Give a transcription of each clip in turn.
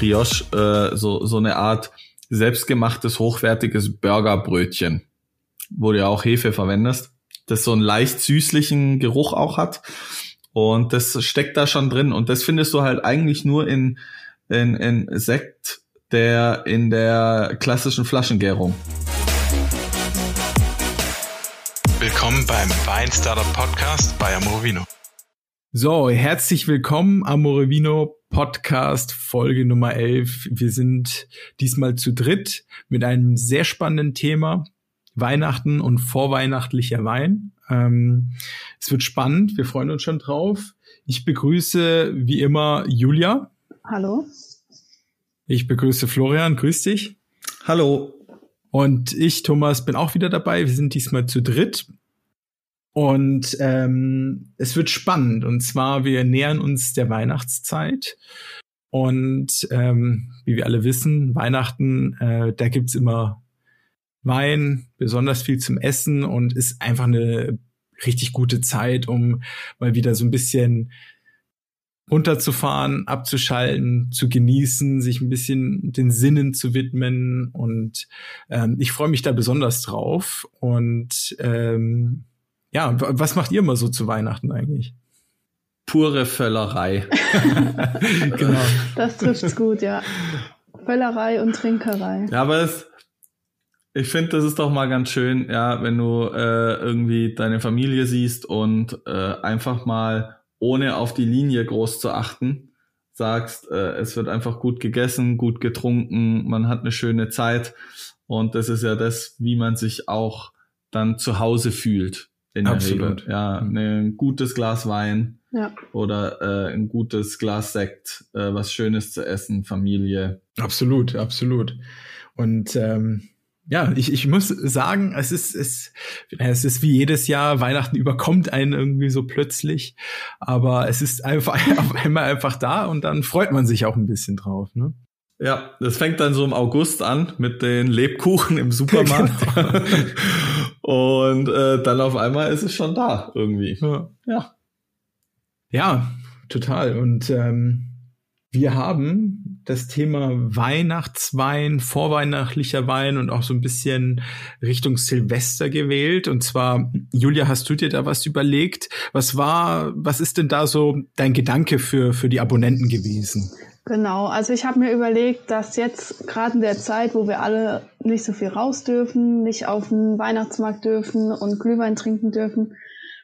Brioche, äh, so, so eine Art selbstgemachtes, hochwertiges Burgerbrötchen, wo du ja auch Hefe verwendest, das so einen leicht süßlichen Geruch auch hat. Und das steckt da schon drin. Und das findest du halt eigentlich nur in, in, in Sekt, der in der klassischen Flaschengärung. Willkommen beim Weinstarter Podcast bei Amorovino. So, herzlich willkommen, Amorevino Podcast, Folge Nummer 11. Wir sind diesmal zu dritt mit einem sehr spannenden Thema. Weihnachten und vorweihnachtlicher Wein. Ähm, es wird spannend, wir freuen uns schon drauf. Ich begrüße wie immer Julia. Hallo. Ich begrüße Florian, grüß dich. Hallo. Und ich, Thomas, bin auch wieder dabei. Wir sind diesmal zu dritt. Und ähm, es wird spannend. Und zwar, wir nähern uns der Weihnachtszeit. Und ähm, wie wir alle wissen, Weihnachten, äh, da gibt's immer Wein, besonders viel zum Essen und ist einfach eine richtig gute Zeit, um mal wieder so ein bisschen runterzufahren, abzuschalten, zu genießen, sich ein bisschen den Sinnen zu widmen. Und ähm, ich freue mich da besonders drauf. Und ähm, ja, was macht ihr immer so zu Weihnachten eigentlich? Pure Völlerei. genau. Das trifft's gut, ja. Völlerei und Trinkerei. Ja, aber es, ich finde, das ist doch mal ganz schön, ja, wenn du äh, irgendwie deine Familie siehst und äh, einfach mal ohne auf die Linie groß zu achten, sagst, äh, es wird einfach gut gegessen, gut getrunken, man hat eine schöne Zeit und das ist ja das, wie man sich auch dann zu Hause fühlt in der Absolut. Regel. Ja, mhm. ein gutes Glas Wein ja. oder äh, ein gutes Glas Sekt, äh, was Schönes zu essen, Familie. Absolut, absolut. Und ähm, ja, ich, ich muss sagen, es ist, es, es ist wie jedes Jahr, Weihnachten überkommt einen irgendwie so plötzlich, aber es ist einfach auf einmal einfach da und dann freut man sich auch ein bisschen drauf. Ne? Ja, das fängt dann so im August an mit den Lebkuchen im Supermarkt. Genau. Und äh, dann auf einmal ist es schon da irgendwie. Ja. Ja, ja total. Und ähm, wir haben das Thema Weihnachtswein, vorweihnachtlicher Wein und auch so ein bisschen Richtung Silvester gewählt. Und zwar, Julia, hast du dir da was überlegt? Was war, was ist denn da so dein Gedanke für, für die Abonnenten gewesen? Genau, also ich habe mir überlegt, dass jetzt gerade in der Zeit, wo wir alle nicht so viel raus dürfen, nicht auf den Weihnachtsmarkt dürfen und Glühwein trinken dürfen,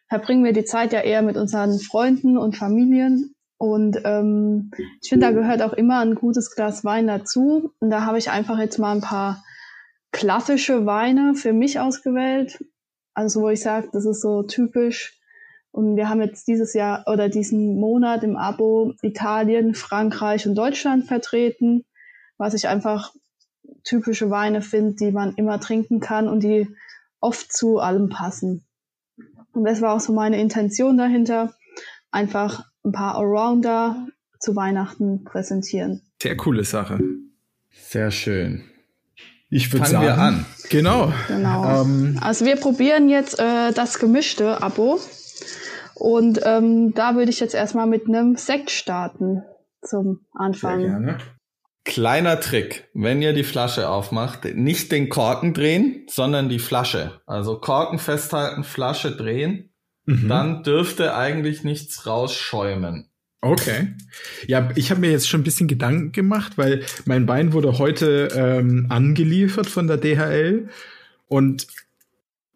verbringen wir die Zeit ja eher mit unseren Freunden und Familien. Und ähm, ich finde, da gehört auch immer ein gutes Glas Wein dazu. Und da habe ich einfach jetzt mal ein paar klassische Weine für mich ausgewählt. Also wo ich sage, das ist so typisch und wir haben jetzt dieses Jahr oder diesen Monat im Abo Italien, Frankreich und Deutschland vertreten, was ich einfach typische Weine finde, die man immer trinken kann und die oft zu allem passen. Und das war auch so meine Intention dahinter, einfach ein paar Allrounder zu Weihnachten präsentieren. Sehr coole Sache. Sehr schön. Ich würde sagen, wir an. Genau. genau. Ähm, also wir probieren jetzt äh, das gemischte Abo. Und ähm, da würde ich jetzt erstmal mit einem Sekt starten zum Anfang. Sehr gerne. Kleiner Trick, wenn ihr die Flasche aufmacht, nicht den Korken drehen, sondern die Flasche. Also Korken festhalten, Flasche drehen, mhm. dann dürfte eigentlich nichts rausschäumen. Okay. Ja, ich habe mir jetzt schon ein bisschen Gedanken gemacht, weil mein Bein wurde heute ähm, angeliefert von der DHL und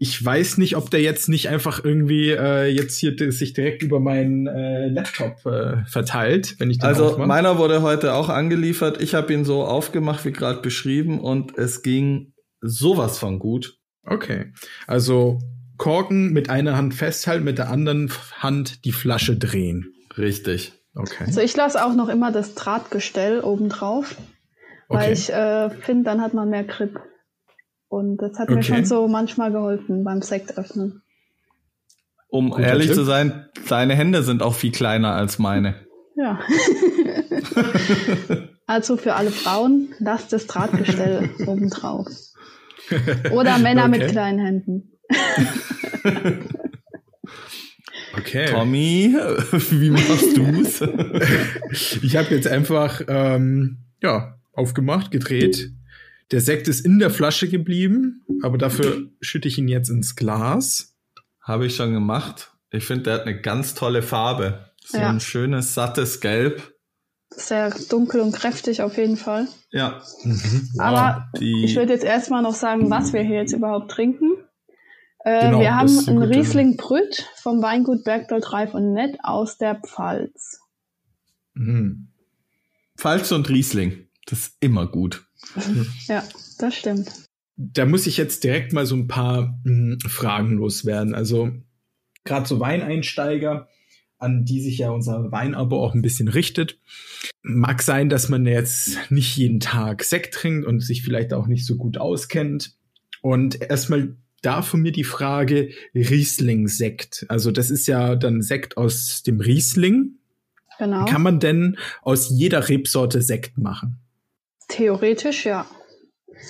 ich weiß nicht, ob der jetzt nicht einfach irgendwie äh, jetzt hier sich direkt über meinen äh, Laptop äh, verteilt, wenn ich den Also aufmache. meiner wurde heute auch angeliefert. Ich habe ihn so aufgemacht, wie gerade beschrieben, und es ging sowas von gut. Okay, also Korken mit einer Hand festhalten, mit der anderen Hand die Flasche drehen. Richtig. Okay. Also ich lasse auch noch immer das Drahtgestell oben drauf, weil okay. ich äh, finde, dann hat man mehr Grip. Und das hat okay. mir schon so manchmal geholfen beim Sekt öffnen. Um Guter ehrlich Tipp. zu sein, deine Hände sind auch viel kleiner als meine. Ja. also für alle Frauen, lasst das Drahtgestell oben drauf. Oder Männer okay. mit kleinen Händen. okay. Tommy, wie machst du's? ich habe jetzt einfach ähm, ja, aufgemacht, gedreht. Der Sekt ist in der Flasche geblieben, aber dafür schütte ich ihn jetzt ins Glas. Habe ich schon gemacht. Ich finde, der hat eine ganz tolle Farbe. So Ja. ein schönes, sattes Gelb. Sehr dunkel und kräftig auf jeden Fall. Ja. Aber die- ich würde jetzt erstmal noch sagen, was wir hier jetzt überhaupt trinken. Äh, Genau, wir haben einen Riesling Brütt vom Weingut Bergdold Reif und Nett aus der Pfalz. Mhm. Pfalz und Riesling. Das ist immer gut. Ja, das stimmt. Da muss ich jetzt direkt mal so ein paar mh, Fragen loswerden. Also gerade so Weineinsteiger, an die sich ja unser Weinabo auch ein bisschen richtet. Mag sein, dass man jetzt nicht jeden Tag Sekt trinkt und sich vielleicht auch nicht so gut auskennt. Und erstmal da von mir die Frage Riesling-Sekt. Also das ist ja dann Sekt aus dem Riesling. Genau. Kann man denn aus jeder Rebsorte Sekt machen? Theoretisch ja.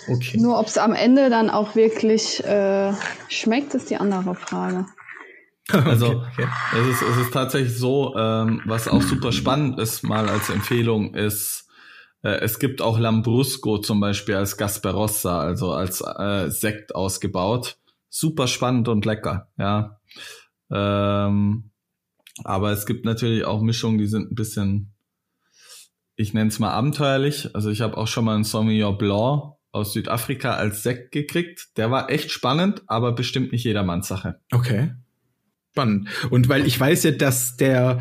Okay. Nur ob es am Ende dann auch wirklich äh, schmeckt, ist die andere Frage. Also Okay, okay. Es, ist, es ist tatsächlich so, ähm, was auch super spannend ist, mal als Empfehlung, ist, äh, es gibt auch Lambrusco zum Beispiel als Gasperossa, also als äh, Sekt ausgebaut. Super spannend und lecker, ja. Ähm, aber es gibt natürlich auch Mischungen, die sind ein bisschen, ich nenne es mal abenteuerlich. Also ich habe auch schon mal einen Sauvignon Blanc aus Südafrika als Sekt gekriegt. Der war echt spannend, aber bestimmt nicht jedermanns Sache. Okay. Spannend. Und weil ich weiß ja, dass der,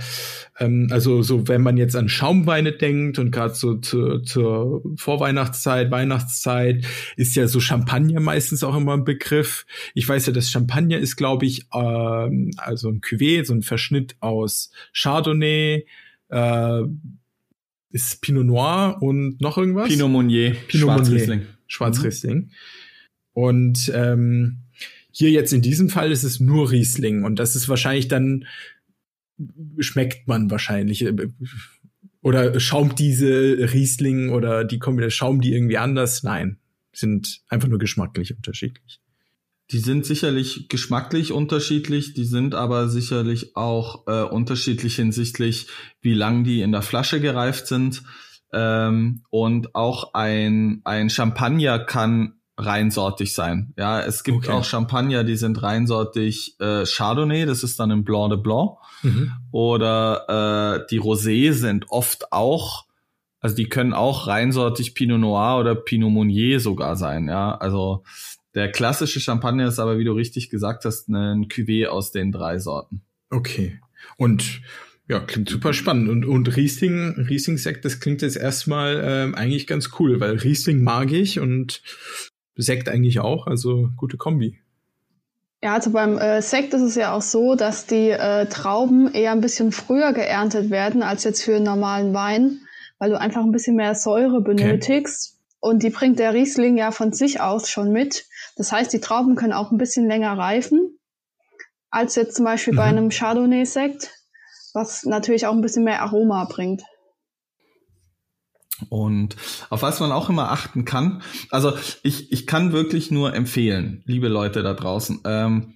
ähm, also so, wenn man jetzt an Schaumweine denkt und gerade so zur, zur Vorweihnachtszeit, Weihnachtszeit, ist ja so Champagner meistens auch immer ein Begriff. Ich weiß ja, dass Champagner ist, glaube ich, ähm, also ein Cuvée, so ein Verschnitt aus Chardonnay, äh, ist Pinot Noir und noch irgendwas? Pinot Meunier, Pinot Meunier. Schwarzriesling. Schwarzriesling. Und ähm, hier jetzt in diesem Fall ist es nur Riesling und das ist wahrscheinlich dann schmeckt man wahrscheinlich äh, oder schaumt diese Riesling oder die Kombination schaum die irgendwie anders? Nein, sind einfach nur geschmacklich unterschiedlich. Die sind sicherlich geschmacklich unterschiedlich, die sind aber sicherlich auch äh, unterschiedlich hinsichtlich, wie lang die in der Flasche gereift sind. Ähm, und auch ein, ein Champagner kann reinsortig sein. Ja, es gibt Okay. auch Champagner, die sind reinsortig äh, Chardonnay, das ist dann ein Blanc de Blanc. Oder äh, die Rosé sind oft auch, also die können auch reinsortig Pinot Noir oder Pinot Meunier sogar sein. Ja, also der klassische Champagner ist aber, wie du richtig gesagt hast, ein Cuvée aus den drei Sorten. Okay. Und ja, klingt super spannend. Und, und Riesling, Riesling-Sekt, das klingt jetzt erstmal ähm, eigentlich ganz cool, weil Riesling mag ich und Sekt eigentlich auch, also gute Kombi. Ja, also beim äh, Sekt ist es ja auch so, dass die äh, Trauben eher ein bisschen früher geerntet werden als jetzt für einen normalen Wein, weil du einfach ein bisschen mehr Säure benötigst. Und die bringt der Riesling ja von sich aus schon mit. Das heißt, die Trauben können auch ein bisschen länger reifen als jetzt zum Beispiel bei Mhm. einem Chardonnay-Sekt, was natürlich auch ein bisschen mehr Aroma bringt. Und auf was man auch immer achten kann, also ich, ich kann wirklich nur empfehlen, liebe Leute da draußen, ähm,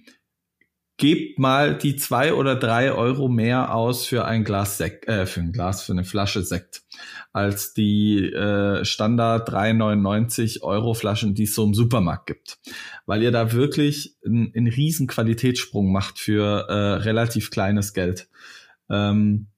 gebt mal die zwei oder drei Euro mehr aus für ein Glas Sekt, äh, für ein Glas, für eine Flasche Sekt, als die äh, Standard 3,99 Euro Flaschen, die es so im Supermarkt gibt. Weil ihr da wirklich einen, einen riesen Qualitätssprung macht für äh, relativ kleines Geld. Ähm,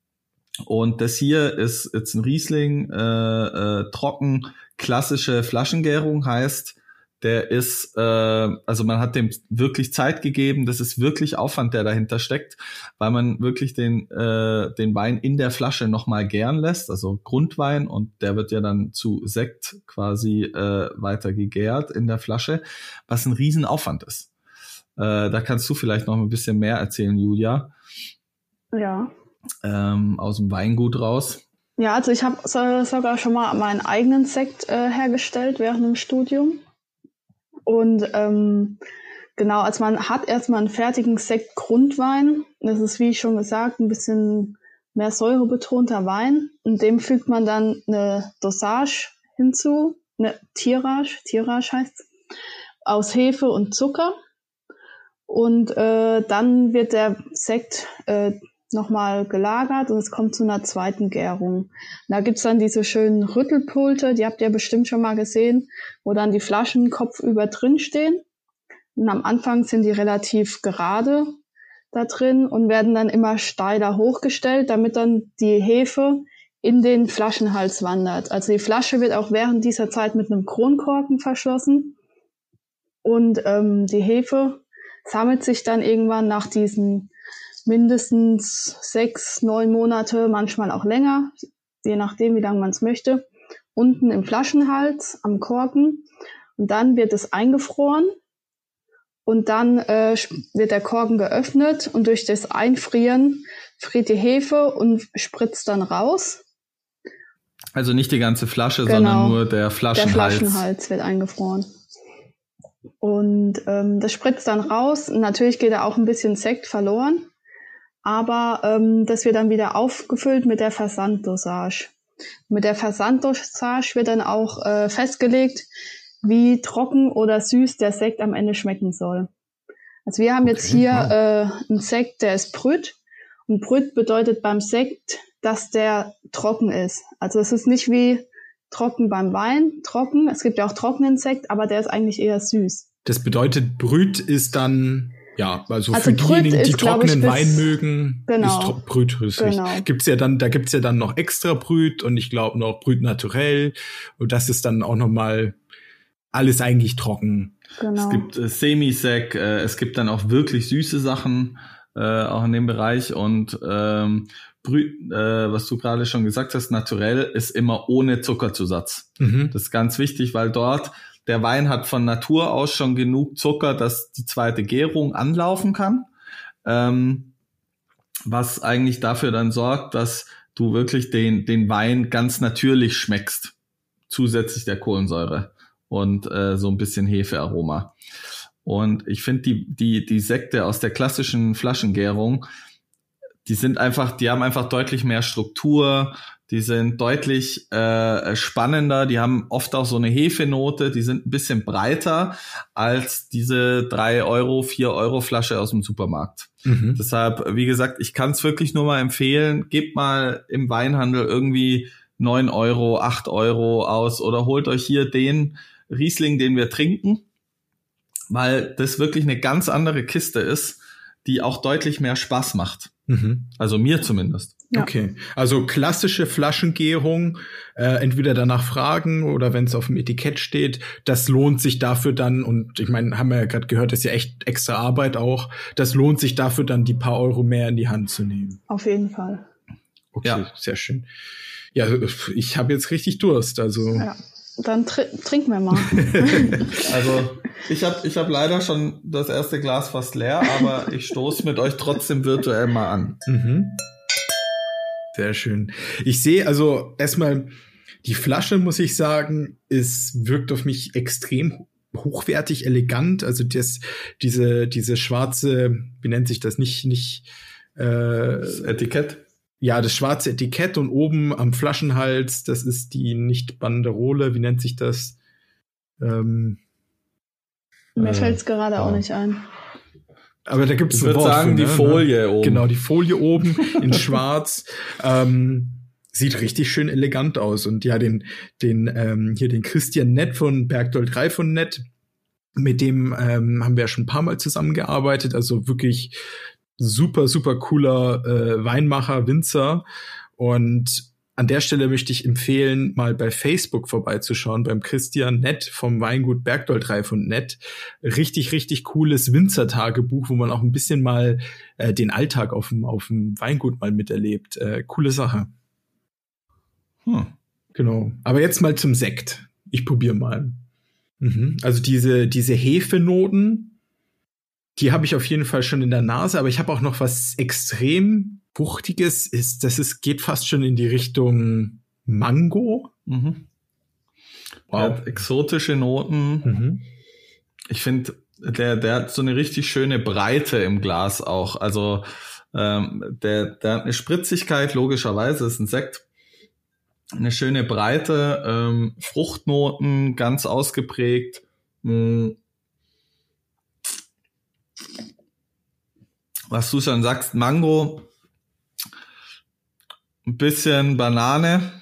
und das hier ist jetzt ein Riesling, äh, äh, trocken, klassische Flaschengärung heißt, der ist, äh, also man hat dem wirklich Zeit gegeben, das ist wirklich Aufwand, der dahinter steckt, weil man wirklich den, äh, den Wein in der Flasche nochmal gären lässt, also Grundwein und der wird ja dann zu Sekt quasi äh, weiter gegärt in der Flasche, was ein Riesenaufwand ist. Äh, da kannst du vielleicht noch ein bisschen mehr erzählen, Julia, Ja. ähm, aus dem Weingut raus. Ja, also ich habe so, sogar schon mal meinen eigenen Sekt äh, hergestellt während dem Studium. Und ähm, genau, also man hat erstmal einen fertigen Sekt Grundwein. Das ist, wie schon gesagt, ein bisschen mehr säurebetonter Wein. Und dem fügt man dann eine Dosage hinzu, eine Tirage, Tirage heißt aus Hefe und Zucker. Und äh, dann wird der Sekt äh, nochmal gelagert und es kommt zu einer zweiten Gärung. Da gibt's dann diese schönen Rüttelpulte, die habt ihr bestimmt schon mal gesehen, wo dann die Flaschen kopfüber drin stehen. Und am Anfang sind die relativ gerade da drin und werden dann immer steiler hochgestellt, damit dann die Hefe in den Flaschenhals wandert. Also die Flasche wird auch während dieser Zeit mit einem Kronkorken verschlossen und ähm, die Hefe sammelt sich dann irgendwann nach diesen mindestens sechs, neun Monate, manchmal auch länger, je nachdem, wie lange man es möchte, unten im Flaschenhals am Korken. Und dann wird es eingefroren und dann äh, wird der Korken geöffnet und durch das Einfrieren friert die Hefe und spritzt dann raus. Also nicht die ganze Flasche, genau. sondern nur der Flaschenhals. Der Flaschenhals wird eingefroren. Und ähm, das spritzt dann raus. Natürlich geht da auch ein bisschen Sekt verloren aber ähm, das wird dann wieder aufgefüllt mit der Versanddosage. Mit der Versanddosage wird dann auch äh, festgelegt, wie trocken oder süß der Sekt am Ende schmecken soll. Also wir haben okay, jetzt hier wow. äh, einen Sekt, der ist Brüt. Und Brüt bedeutet beim Sekt, dass der trocken ist. Also es ist nicht wie trocken beim Wein, trocken. Es gibt ja auch trockenen Sekt, aber der ist eigentlich eher süß. Das bedeutet, Brüt ist dann ja, also, also für diejenigen, die trockenen ich, Wein mögen, genau, ist Brüt genau. Gibt's ja dann, da gibt's ja dann noch extra Brüt und ich glaube noch Brüt naturell und das ist dann auch noch mal alles eigentlich trocken. Genau. Es gibt äh, Semi-Sec, äh, es gibt dann auch wirklich süße Sachen äh, auch in dem Bereich und ähm, Brüt, äh, was du gerade schon gesagt hast, naturell ist immer ohne Zuckerzusatz. Mhm. Das ist ganz wichtig, weil dort der Wein hat von Natur aus schon genug Zucker, dass die zweite Gärung anlaufen kann. Ähm, was eigentlich dafür dann sorgt, dass du wirklich den, den Wein ganz natürlich schmeckst. Zusätzlich der Kohlensäure und äh, so ein bisschen Hefearoma. Und ich finde die, die, die Sekte aus der klassischen Flaschengärung, die sind einfach, die haben einfach deutlich mehr Struktur, die sind deutlich äh, spannender, die haben oft auch so eine Hefenote, die sind ein bisschen breiter als diese drei Euro, vier Euro Flasche aus dem Supermarkt. Mhm. Deshalb, wie gesagt, ich kann es wirklich nur mal empfehlen, gebt mal im Weinhandel irgendwie neun Euro, acht Euro aus oder holt euch hier den Riesling, den wir trinken, weil das wirklich eine ganz andere Kiste ist, die auch deutlich mehr Spaß macht. Mhm. Also mir zumindest. Ja. Okay, also klassische Flaschengärung, äh, entweder danach fragen oder wenn es auf dem Etikett steht, das lohnt sich dafür dann, und ich meine, haben wir ja gerade gehört, das ist ja echt extra Arbeit auch, das lohnt sich dafür dann, die paar Euro mehr in die Hand zu nehmen. Auf jeden Fall. Okay, ja. sehr schön. Ja, ich habe jetzt richtig Durst, also. Ja, dann tr trinken wir mal. also ich habe ich hab leider schon das erste Glas fast leer, aber ich stoße mit euch trotzdem virtuell mal an. Mhm. Sehr schön. Ich sehe also erstmal, die Flasche, muss ich sagen, ist, wirkt auf mich extrem hochwertig, elegant. Also das, diese, diese schwarze, wie nennt sich das nicht, nicht äh, das Etikett? Ja, das schwarze Etikett und oben am Flaschenhals, das ist die nicht Banderole, wie nennt sich das? Ähm, Mir äh, fällt es gerade auch nicht ein. Aber da gibt es Ich würde sagen, für, die ne? Folie oben. Genau, die Folie oben in schwarz. Ähm, sieht richtig schön elegant aus. Und ja, den, den, ähm, hier den Christian Nett von Bergdoll 3 von Nett, mit dem ähm, haben wir ja schon ein paar Mal zusammengearbeitet. Also wirklich super, super cooler äh, Weinmacher, Winzer. Und an der Stelle möchte ich empfehlen, mal bei Facebook vorbeizuschauen, beim Christian Nett vom Weingut Bergdold Reif und Nett. Richtig, richtig cooles Winzertagebuch, wo man auch ein bisschen mal äh, den Alltag auf dem, auf dem Weingut mal miterlebt. Äh, coole Sache. Hm. Genau. Aber jetzt mal zum Sekt. Ich probiere mal. Mhm. Also diese, diese Hefenoten, die habe ich auf jeden Fall schon in der Nase, aber ich habe auch noch was extrem Fruchtiges ist, das ist, geht fast schon in die Richtung Mango. Mhm. Wow. exotische Noten. Mhm. Ich finde, der, der hat so eine richtig schöne Breite im Glas auch. Also ähm, der, der hat eine Spritzigkeit, logischerweise, ist ein Sekt. Eine schöne Breite, ähm, Fruchtnoten ganz ausgeprägt. Mhm. Was du schon sagst, Mango ein bisschen Banane,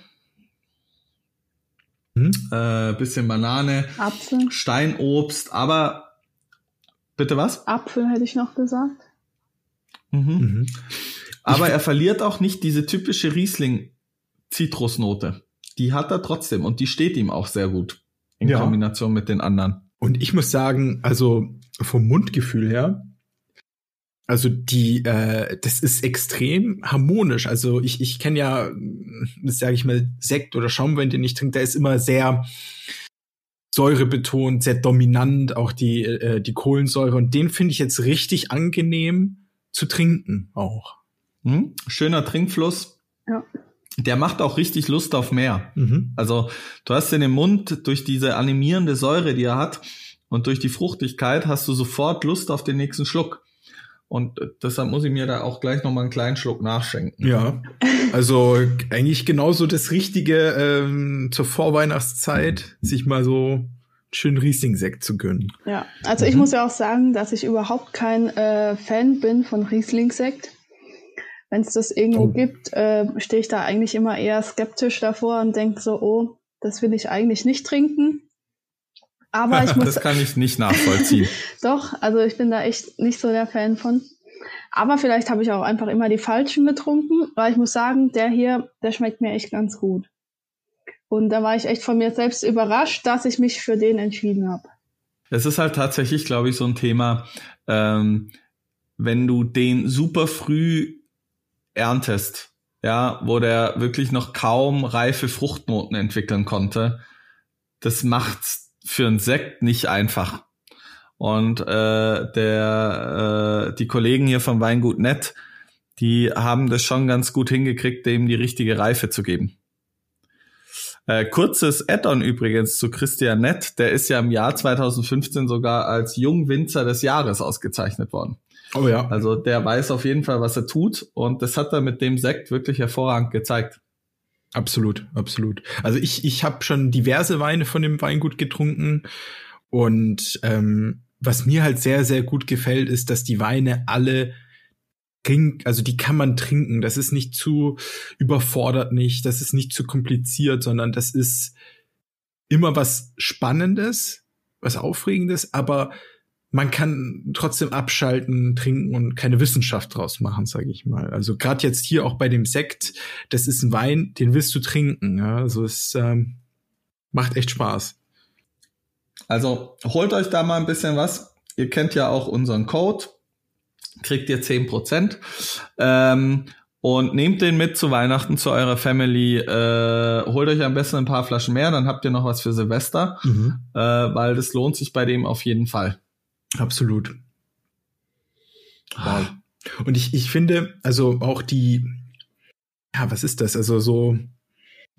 Hm? äh, bisschen Banane, Apfel. Steinobst, aber bitte was? Apfel hätte ich noch gesagt. Mhm. Mhm. Aber er verliert auch nicht diese typische Riesling-Zitrusnote. Die hat er trotzdem und die steht ihm auch sehr gut in Ja. Kombination mit den anderen. Und ich muss sagen, also vom Mundgefühl her, also die, äh, das ist extrem harmonisch. Also ich, ich kenne ja, das sage ich mal, Sekt oder Schaumwein, den ich trinke, der ist immer sehr säurebetont, sehr dominant, auch die, äh, die Kohlensäure. Und den finde ich jetzt richtig angenehm zu trinken auch. Hm? Schöner Trinkfluss. Ja. Der macht auch richtig Lust auf mehr. Mhm. Also du hast in dem Mund durch diese animierende Säure, die er hat und durch die Fruchtigkeit hast du sofort Lust auf den nächsten Schluck. Und deshalb muss ich mir da auch gleich noch mal einen kleinen Schluck nachschenken. Ja, also eigentlich genauso das Richtige ähm, zur Vorweihnachtszeit, sich mal so einen schönen Riesling-Sekt zu gönnen. Ja, also ich Mhm. muss ja auch sagen, dass ich überhaupt kein äh, Fan bin von Riesling-Sekt. Wenn es das irgendwo Oh. gibt, äh, stehe ich da eigentlich immer eher skeptisch davor und denke so, oh, das will ich eigentlich nicht trinken. Aber ich muss Das kann ich nicht nachvollziehen. doch, also ich bin da echt nicht so der Fan von. Aber vielleicht habe ich auch einfach immer die falschen getrunken, weil ich muss sagen, der hier, der schmeckt mir echt ganz gut. Und da war ich echt von mir selbst überrascht, dass ich mich für den entschieden habe. Es ist halt tatsächlich, glaube ich, so ein Thema, ähm, wenn du den super früh erntest, ja, wo der wirklich noch kaum reife Fruchtnoten entwickeln konnte, das macht's für einen Sekt nicht einfach. Und äh, der, äh, die Kollegen hier vom Weingut Nett, die haben das schon ganz gut hingekriegt, dem die richtige Reife zu geben. Äh, kurzes Add-on übrigens zu Christian Nett, der ist ja im Jahr 2015 sogar als Jungwinzer des Jahres ausgezeichnet worden. Oh ja. Also der weiß auf jeden Fall, was er tut und das hat er mit dem Sekt wirklich hervorragend gezeigt. Absolut, absolut. Also ich, ich habe schon diverse Weine von dem Weingut getrunken und ähm, was mir halt sehr, sehr gut gefällt, ist, dass die Weine alle also die kann man trinken. Das ist nicht zu überfordert nicht, das ist nicht zu kompliziert, sondern das ist immer was Spannendes, was Aufregendes, aber man kann trotzdem abschalten, trinken und keine Wissenschaft draus machen, sage ich mal. Also gerade jetzt hier auch bei dem Sekt, das ist ein Wein, den willst du trinken. Ja? Also es ähm, macht echt Spaß. Also holt euch da mal ein bisschen was. Ihr kennt ja auch unseren Code. Kriegt ihr 10%. Ähm, und nehmt den mit zu Weihnachten zu eurer Family. Äh, holt euch am besten ein paar Flaschen mehr, dann habt ihr noch was für Silvester, äh, weil das lohnt sich bei dem auf jeden Fall. Absolut. Wow. Und ich, ich finde, also auch die, ja, was ist das? Also so,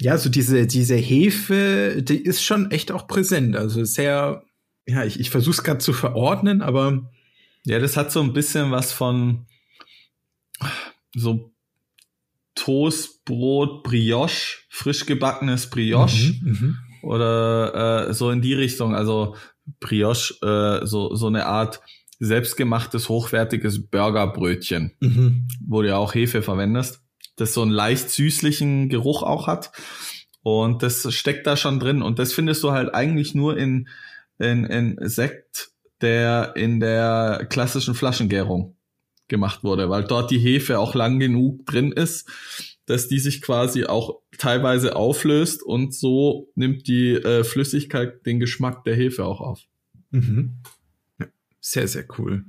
ja, so diese, diese Hefe, die ist schon echt auch präsent. Also sehr, ja, ich, ich versuche es gerade zu verordnen, aber Ja, das hat so ein bisschen was von so Toastbrot, Brioche, frisch gebackenes Brioche Mhm, mhm. oder äh, so in die Richtung. Also Brioche, äh, so, so eine Art selbstgemachtes, hochwertiges Burgerbrötchen, Mhm. wo du ja auch Hefe verwendest, das so einen leicht süßlichen Geruch auch hat. Und das steckt da schon drin. Und das findest du halt eigentlich nur in, in, in Sekt, der in der klassischen Flaschengärung gemacht wurde, weil dort die Hefe auch lang genug drin ist, dass die sich quasi auch teilweise auflöst und so nimmt die äh, Flüssigkeit den Geschmack der Hefe auch auf. Mhm. Sehr, sehr cool.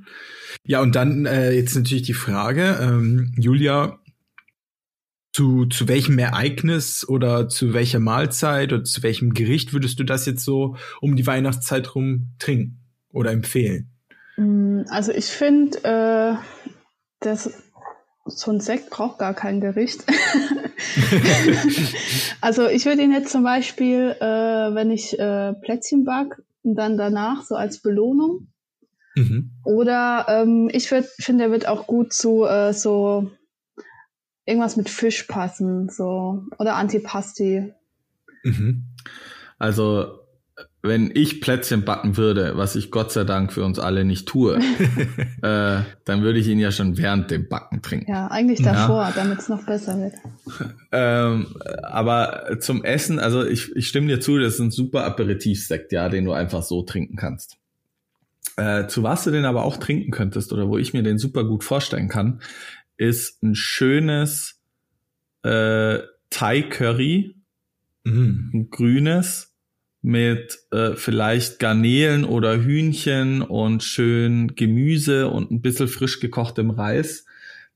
Ja, und dann äh, jetzt natürlich die Frage, ähm, Julia, zu, zu welchem Ereignis oder zu welcher Mahlzeit oder zu welchem Gericht würdest du das jetzt so um die Weihnachtszeit rum trinken oder empfehlen? Mm, Also ich finde, äh, das so ein Sekt braucht gar kein Gericht. also ich würde ihn jetzt zum Beispiel, äh, wenn ich äh, Plätzchen back und dann danach so als Belohnung. Mhm. Oder ähm, ich finde, er wird auch gut zu äh, so irgendwas mit Fisch passen, so oder Antipasti. Mhm. Also wenn ich Plätzchen backen würde, was ich Gott sei Dank für uns alle nicht tue, äh, dann würde ich ihn ja schon während dem Backen trinken. Ja, eigentlich davor, ja. damit es noch besser wird. Ähm, aber zum Essen, also ich, ich stimme dir zu, das ist ein super Aperitivsekt, ja, den du einfach so trinken kannst. Äh, zu was du den aber auch trinken könntest oder wo ich mir den super gut vorstellen kann, ist ein schönes äh, Thai Curry, mm. ein grünes mit äh, vielleicht Garnelen oder Hühnchen und schön Gemüse und ein bisschen frisch gekochtem Reis.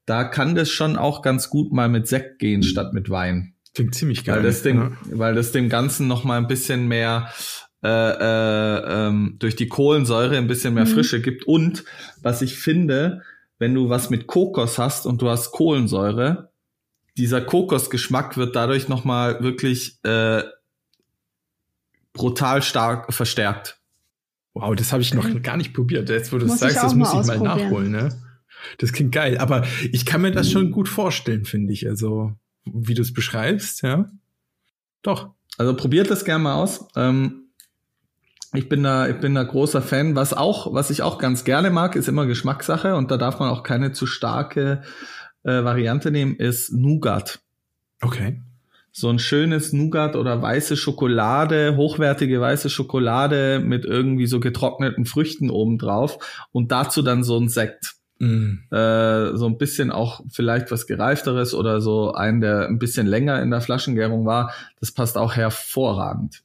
Da kann das schon auch ganz gut mal mit Sekt gehen statt mit Wein. Klingt ziemlich geil. Weil das dem, ja. weil das dem Ganzen noch mal ein bisschen mehr äh, äh, ähm, durch die Kohlensäure ein bisschen mehr mhm. Frische gibt. Und was ich finde, wenn du was mit Kokos hast und du hast Kohlensäure, dieser Kokosgeschmack wird dadurch noch mal wirklich äh, brutal stark verstärkt. Wow, das habe ich noch gar nicht probiert. Jetzt, wo du sagst, das muss ich mal nachholen. Ne? Das klingt geil. Aber ich kann mir das schon gut vorstellen, finde ich. Also, wie du es beschreibst, ja. Doch. Also probiert das gerne mal aus. Ähm, ich bin da, ich bin da großer Fan. Was auch, was ich auch ganz gerne mag, ist immer Geschmackssache und da darf man auch keine zu starke äh, Variante nehmen, ist Nougat. Okay so ein schönes Nougat oder weiße Schokolade, hochwertige weiße Schokolade mit irgendwie so getrockneten Früchten obendrauf und dazu dann so ein Sekt. Mm. Äh, so ein bisschen auch vielleicht was gereifteres oder so ein, der ein bisschen länger in der Flaschengärung war. Das passt auch hervorragend.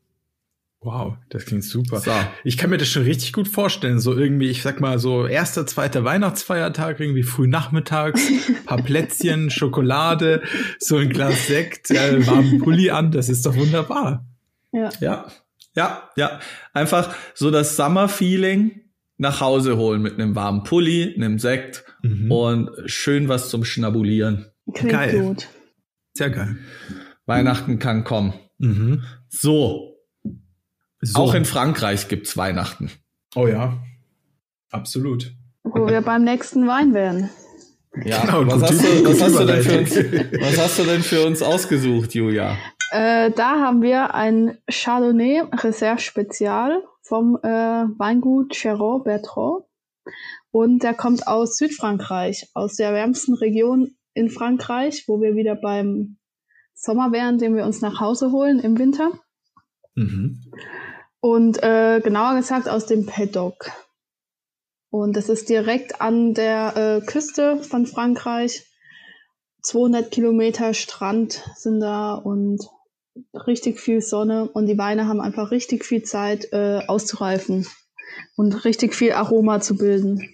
Wow, das klingt super. So. Ich kann mir das schon richtig gut vorstellen. So irgendwie, ich sag mal, so erster, zweiter Weihnachtsfeiertag, irgendwie früh nachmittags, paar Plätzchen, Schokolade, so ein Glas Sekt, äh, warmen Pulli an, das ist doch wunderbar. Ja. Ja, ja, ja. Einfach so das Summer-Feeling nach Hause holen mit einem warmen Pulli, einem Sekt mhm. und schön was zum Schnabulieren. Klingt geil. gut. Sehr geil. Weihnachten kann kommen. Mhm. So, so. Auch in Frankreich gibt's Weihnachten. Oh ja, absolut. Wo wir beim nächsten Wein werden. Ja, genau, was, hast du, was, hast du denn für uns, was hast du denn für uns ausgesucht, Julia? Äh, da haben wir ein Chardonnay Reserve Spezial vom äh, Weingut Cherot Bertrand. Und der kommt aus Südfrankreich, aus der wärmsten Region in Frankreich, wo wir wieder beim Sommer wären, den wir uns nach Hause holen im Winter. Mhm. Und äh, genauer gesagt aus dem Paddock. Und das ist direkt an der äh, Küste von Frankreich. 200 Kilometer Strand sind da und richtig viel Sonne und die Weine haben einfach richtig viel Zeit äh, auszureifen und richtig viel Aroma zu bilden.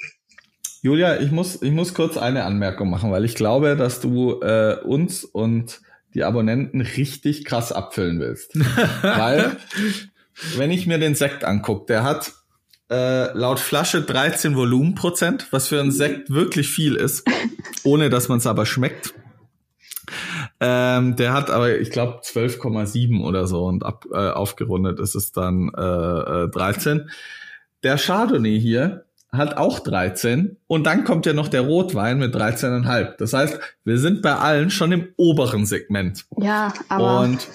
Julia, ich muss, ich muss kurz eine Anmerkung machen, weil ich glaube, dass du äh, uns und die Abonnenten richtig krass abfüllen willst. weil wenn ich mir den Sekt angucke, der hat äh, laut Flasche 13 Volumenprozent, was für einen Sekt wirklich viel ist, ohne dass man es aber schmeckt. Ähm, der hat aber, ich glaube, 12,7 oder so und ab, äh, aufgerundet ist es dann äh, 13. Äh, der Chardonnay hier hat auch 13 und dann kommt ja noch der Rotwein mit 13,5. Das heißt, wir sind bei allen schon im oberen Segment. Ja, aber und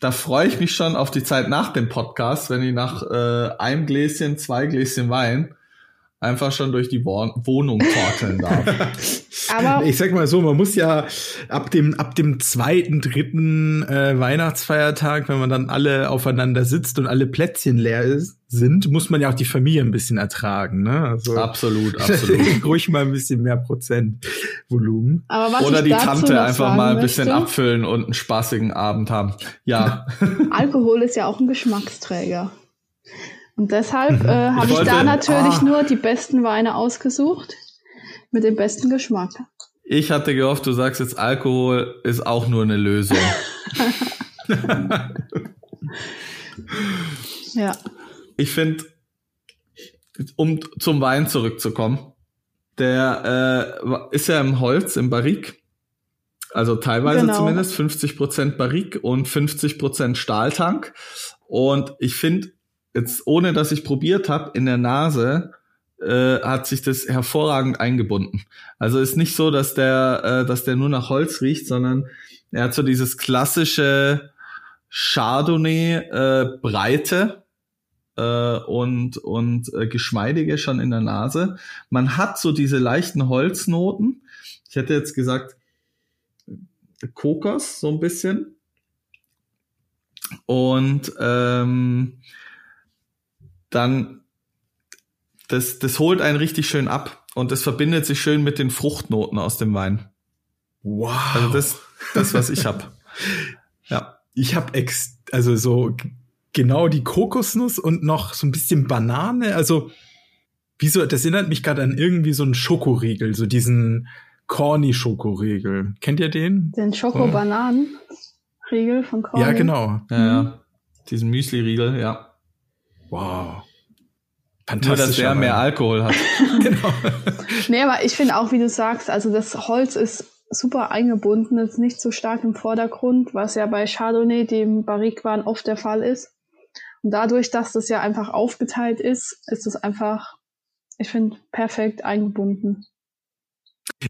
da freue ich mich schon auf die Zeit nach dem Podcast, wenn ich nach äh, einem Gläschen, zwei Gläschen Wein einfach schon durch die Wohnung torkeln darf. Aber ich sag mal so, man muss ja ab dem ab dem zweiten, dritten äh, Weihnachtsfeiertag, wenn man dann alle aufeinander sitzt und alle Plätzchen leer ist, sind, muss man ja auch die Familie ein bisschen ertragen, ne? Also, absolut, absolut. ruhig mal ein bisschen mehr Prozent Volumen. Oder die Tante einfach mal ein bisschen möchte, abfüllen und einen spaßigen Abend haben. Ja. Alkohol ist ja auch ein Geschmacksträger. Und deshalb mhm. äh, habe ich, ich da natürlich ah. nur die besten Weine ausgesucht mit dem besten Geschmack. Ich hatte gehofft, du sagst jetzt, Alkohol ist auch nur eine Lösung. ja. Ich finde, um zum Wein zurückzukommen, der äh, ist ja im Holz, im Barrik. Also teilweise genau. zumindest 50% Barrik und 50% Stahltank. Und ich finde, jetzt ohne dass ich probiert habe, in der Nase äh, hat sich das hervorragend eingebunden. Also ist nicht so, dass der, äh, dass der nur nach Holz riecht, sondern er hat so dieses klassische Chardonnay äh, äh, und, und äh, geschmeidige schon in der Nase. Man hat so diese leichten Holznoten. Ich hätte jetzt gesagt, Kokos so ein bisschen. Und ähm, dann, das, das holt einen richtig schön ab und das verbindet sich schön mit den Fruchtnoten aus dem Wein. Wow. Also das, das was ich habe. Ja. Ich habe ex, also so genau die Kokosnuss und noch so ein bisschen Banane. Also, wieso, das erinnert mich gerade an irgendwie so einen Schokoriegel, so diesen corny Schokoriegel. Kennt ihr den? Den Schoko-Bananen-Riegel von Corny. Ja, genau. Ja, ja. Diesen Müsli-Riegel, ja. Wow. Nur, dass der mehr Alkohol hat. genau. Nee, aber ich finde auch, wie du sagst, also das Holz ist super eingebunden, ist nicht so stark im Vordergrund, was ja bei Chardonnay, dem Barrique-Wein, oft der Fall ist. Und dadurch, dass das ja einfach aufgeteilt ist, ist es einfach, ich finde, perfekt eingebunden.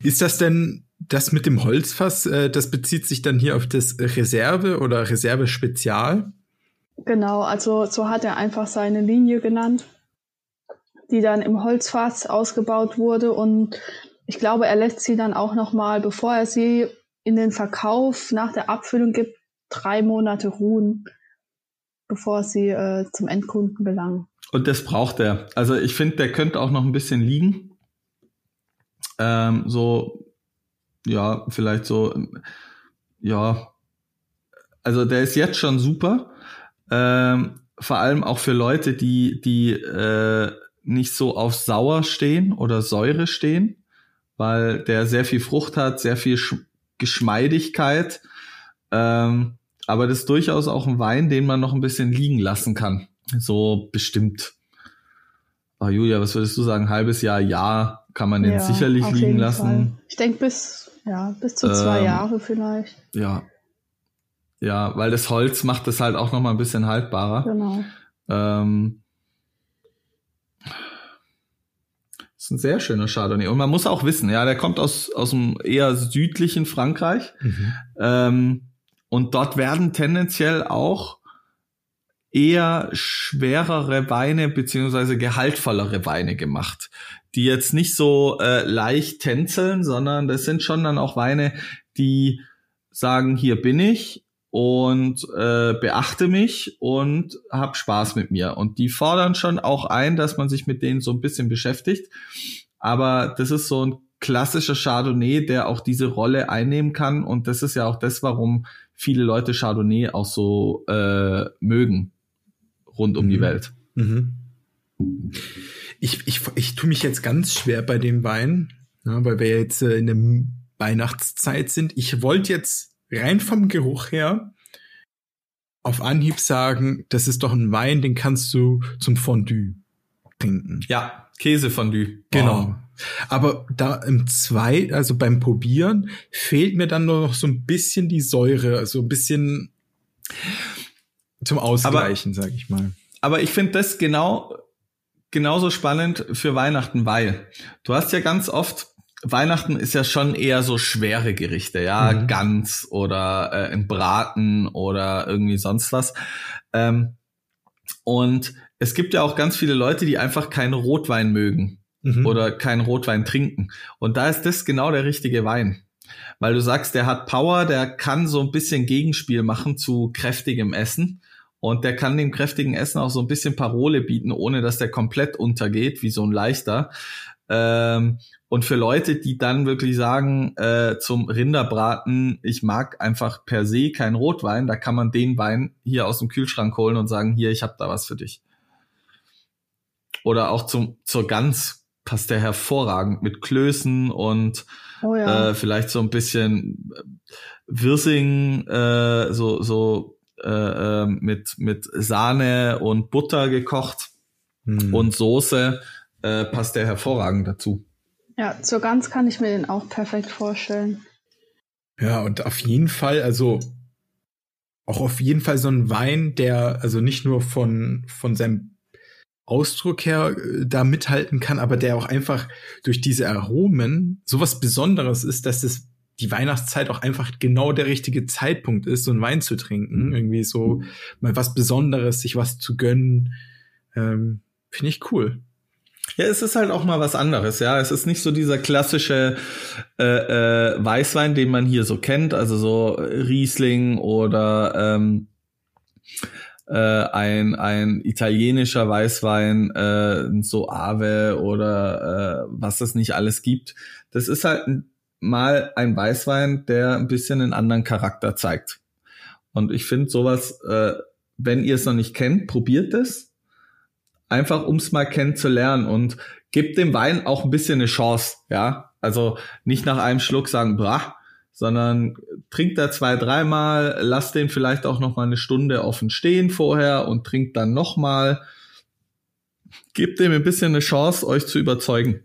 Ist das denn das mit dem Holzfass, äh, das bezieht sich dann hier auf das Reserve oder Reserve Spezial? Genau, also so hat er einfach seine Linie genannt, die dann im Holzfass ausgebaut wurde und ich glaube, er lässt sie dann auch noch mal, bevor er sie in den Verkauf nach der Abfüllung gibt, drei Monate ruhen, bevor sie äh, zum Endkunden gelangen. Und das braucht er. Also ich finde, der könnte auch noch ein bisschen liegen. Ähm, so, ja, vielleicht so, ja, also der ist jetzt schon super. Ähm, vor allem auch für Leute, die, die äh, nicht so auf sauer stehen oder Säure stehen, weil der sehr viel Frucht hat, sehr viel Sch Geschmeidigkeit. Ähm, aber das ist durchaus auch ein Wein, den man noch ein bisschen liegen lassen kann. So bestimmt. Oh, Julia, was würdest du sagen? halbes Jahr, Jahr kann man den Ja, sicherlich liegen lassen. Fall. Ich denke bis, ja, bis zu zwei Ähm, Jahre vielleicht. Ja. Ja, weil das Holz macht es halt auch noch mal ein bisschen haltbarer. Genau. Ähm, ist ein sehr schöner Chardonnay. Und man muss auch wissen, ja, der kommt aus, aus dem eher südlichen Frankreich. Ähm, und dort werden tendenziell auch eher schwerere Weine beziehungsweise gehaltvollere Weine gemacht, die jetzt nicht so äh, leicht tänzeln, sondern das sind schon dann auch Weine, die sagen, hier bin ich und äh, beachte mich und hab Spaß mit mir. Und die fordern schon auch ein, dass man sich mit denen so ein bisschen beschäftigt. Aber das ist so ein klassischer Chardonnay, der auch diese Rolle einnehmen kann. Und das ist ja auch das, warum viele Leute Chardonnay auch so äh, mögen rund um die Mhm. Welt. Mhm. Ich, ich, ich tue mich jetzt ganz schwer bei dem Wein, ja, weil wir jetzt äh, in der Weihnachtszeit sind. Ich wollte jetzt rein vom Geruch her auf Anhieb sagen, das ist doch ein Wein, den kannst du zum Fondue trinken. Ja, Käsefondue. Genau. Aber da im zwei, also beim Probieren, fehlt mir dann nur noch so ein bisschen die Säure, also ein bisschen zum Ausgleichen, sag ich mal. Aber ich finde das genau genauso spannend für Weihnachten, weil du hast ja ganz oft Weihnachten ist ja schon eher so schwere Gerichte, ja, Mhm. Gans oder äh, ein Braten oder irgendwie sonst was. Ähm, und es gibt ja auch ganz viele Leute, die einfach keinen Rotwein mögen Mhm. oder keinen Rotwein trinken. Und da ist das genau der richtige Wein. Weil du sagst, der hat Power, der kann so ein bisschen Gegenspiel machen zu kräftigem Essen. Und der kann dem kräftigen Essen auch so ein bisschen Parole bieten, ohne dass der komplett untergeht, wie so ein leichter. Ähm, und für Leute, die dann wirklich sagen, äh, zum Rinderbraten, ich mag einfach per se keinen Rotwein, da kann man den Wein hier aus dem Kühlschrank holen und sagen, hier, ich habe da was für dich. Oder auch zum, zur Gans passt der hervorragend mit Klößen und Oh ja. äh, vielleicht so ein bisschen äh, Wirsing, äh, so, so äh, äh, mit, mit Sahne und Butter gekocht Mhm. und Soße, äh, passt der hervorragend dazu. Ja, zur Gans kann ich mir den auch perfekt vorstellen. Ja, und auf jeden Fall, also auch auf jeden Fall so ein Wein, der also nicht nur von, von seinem Ausdruck her äh, da mithalten kann, aber der auch einfach durch diese Aromen sowas Besonderes ist, dass es die Weihnachtszeit auch einfach genau der richtige Zeitpunkt ist, so einen Wein zu trinken. Irgendwie so mal was Besonderes, sich was zu gönnen. Ähm, Finde ich cool. Ja, es ist halt auch mal was anderes, ja. Es ist nicht so dieser klassische äh, äh, Weißwein, den man hier so kennt, also so Riesling oder ähm, äh, ein, ein italienischer Weißwein, äh, so Ave oder äh, was es nicht alles gibt. Das ist halt mal ein Weißwein, der ein bisschen einen anderen Charakter zeigt. Und ich finde sowas, äh, wenn ihr es noch nicht kennt, probiert es. Einfach um es mal kennenzulernen und gebt dem Wein auch ein bisschen eine Chance, ja. Also nicht nach einem Schluck sagen, brach, sondern trinkt da zwei, dreimal, lasst den vielleicht auch noch mal eine Stunde offen stehen vorher und trinkt dann noch mal. Gebt dem ein bisschen eine Chance, euch zu überzeugen.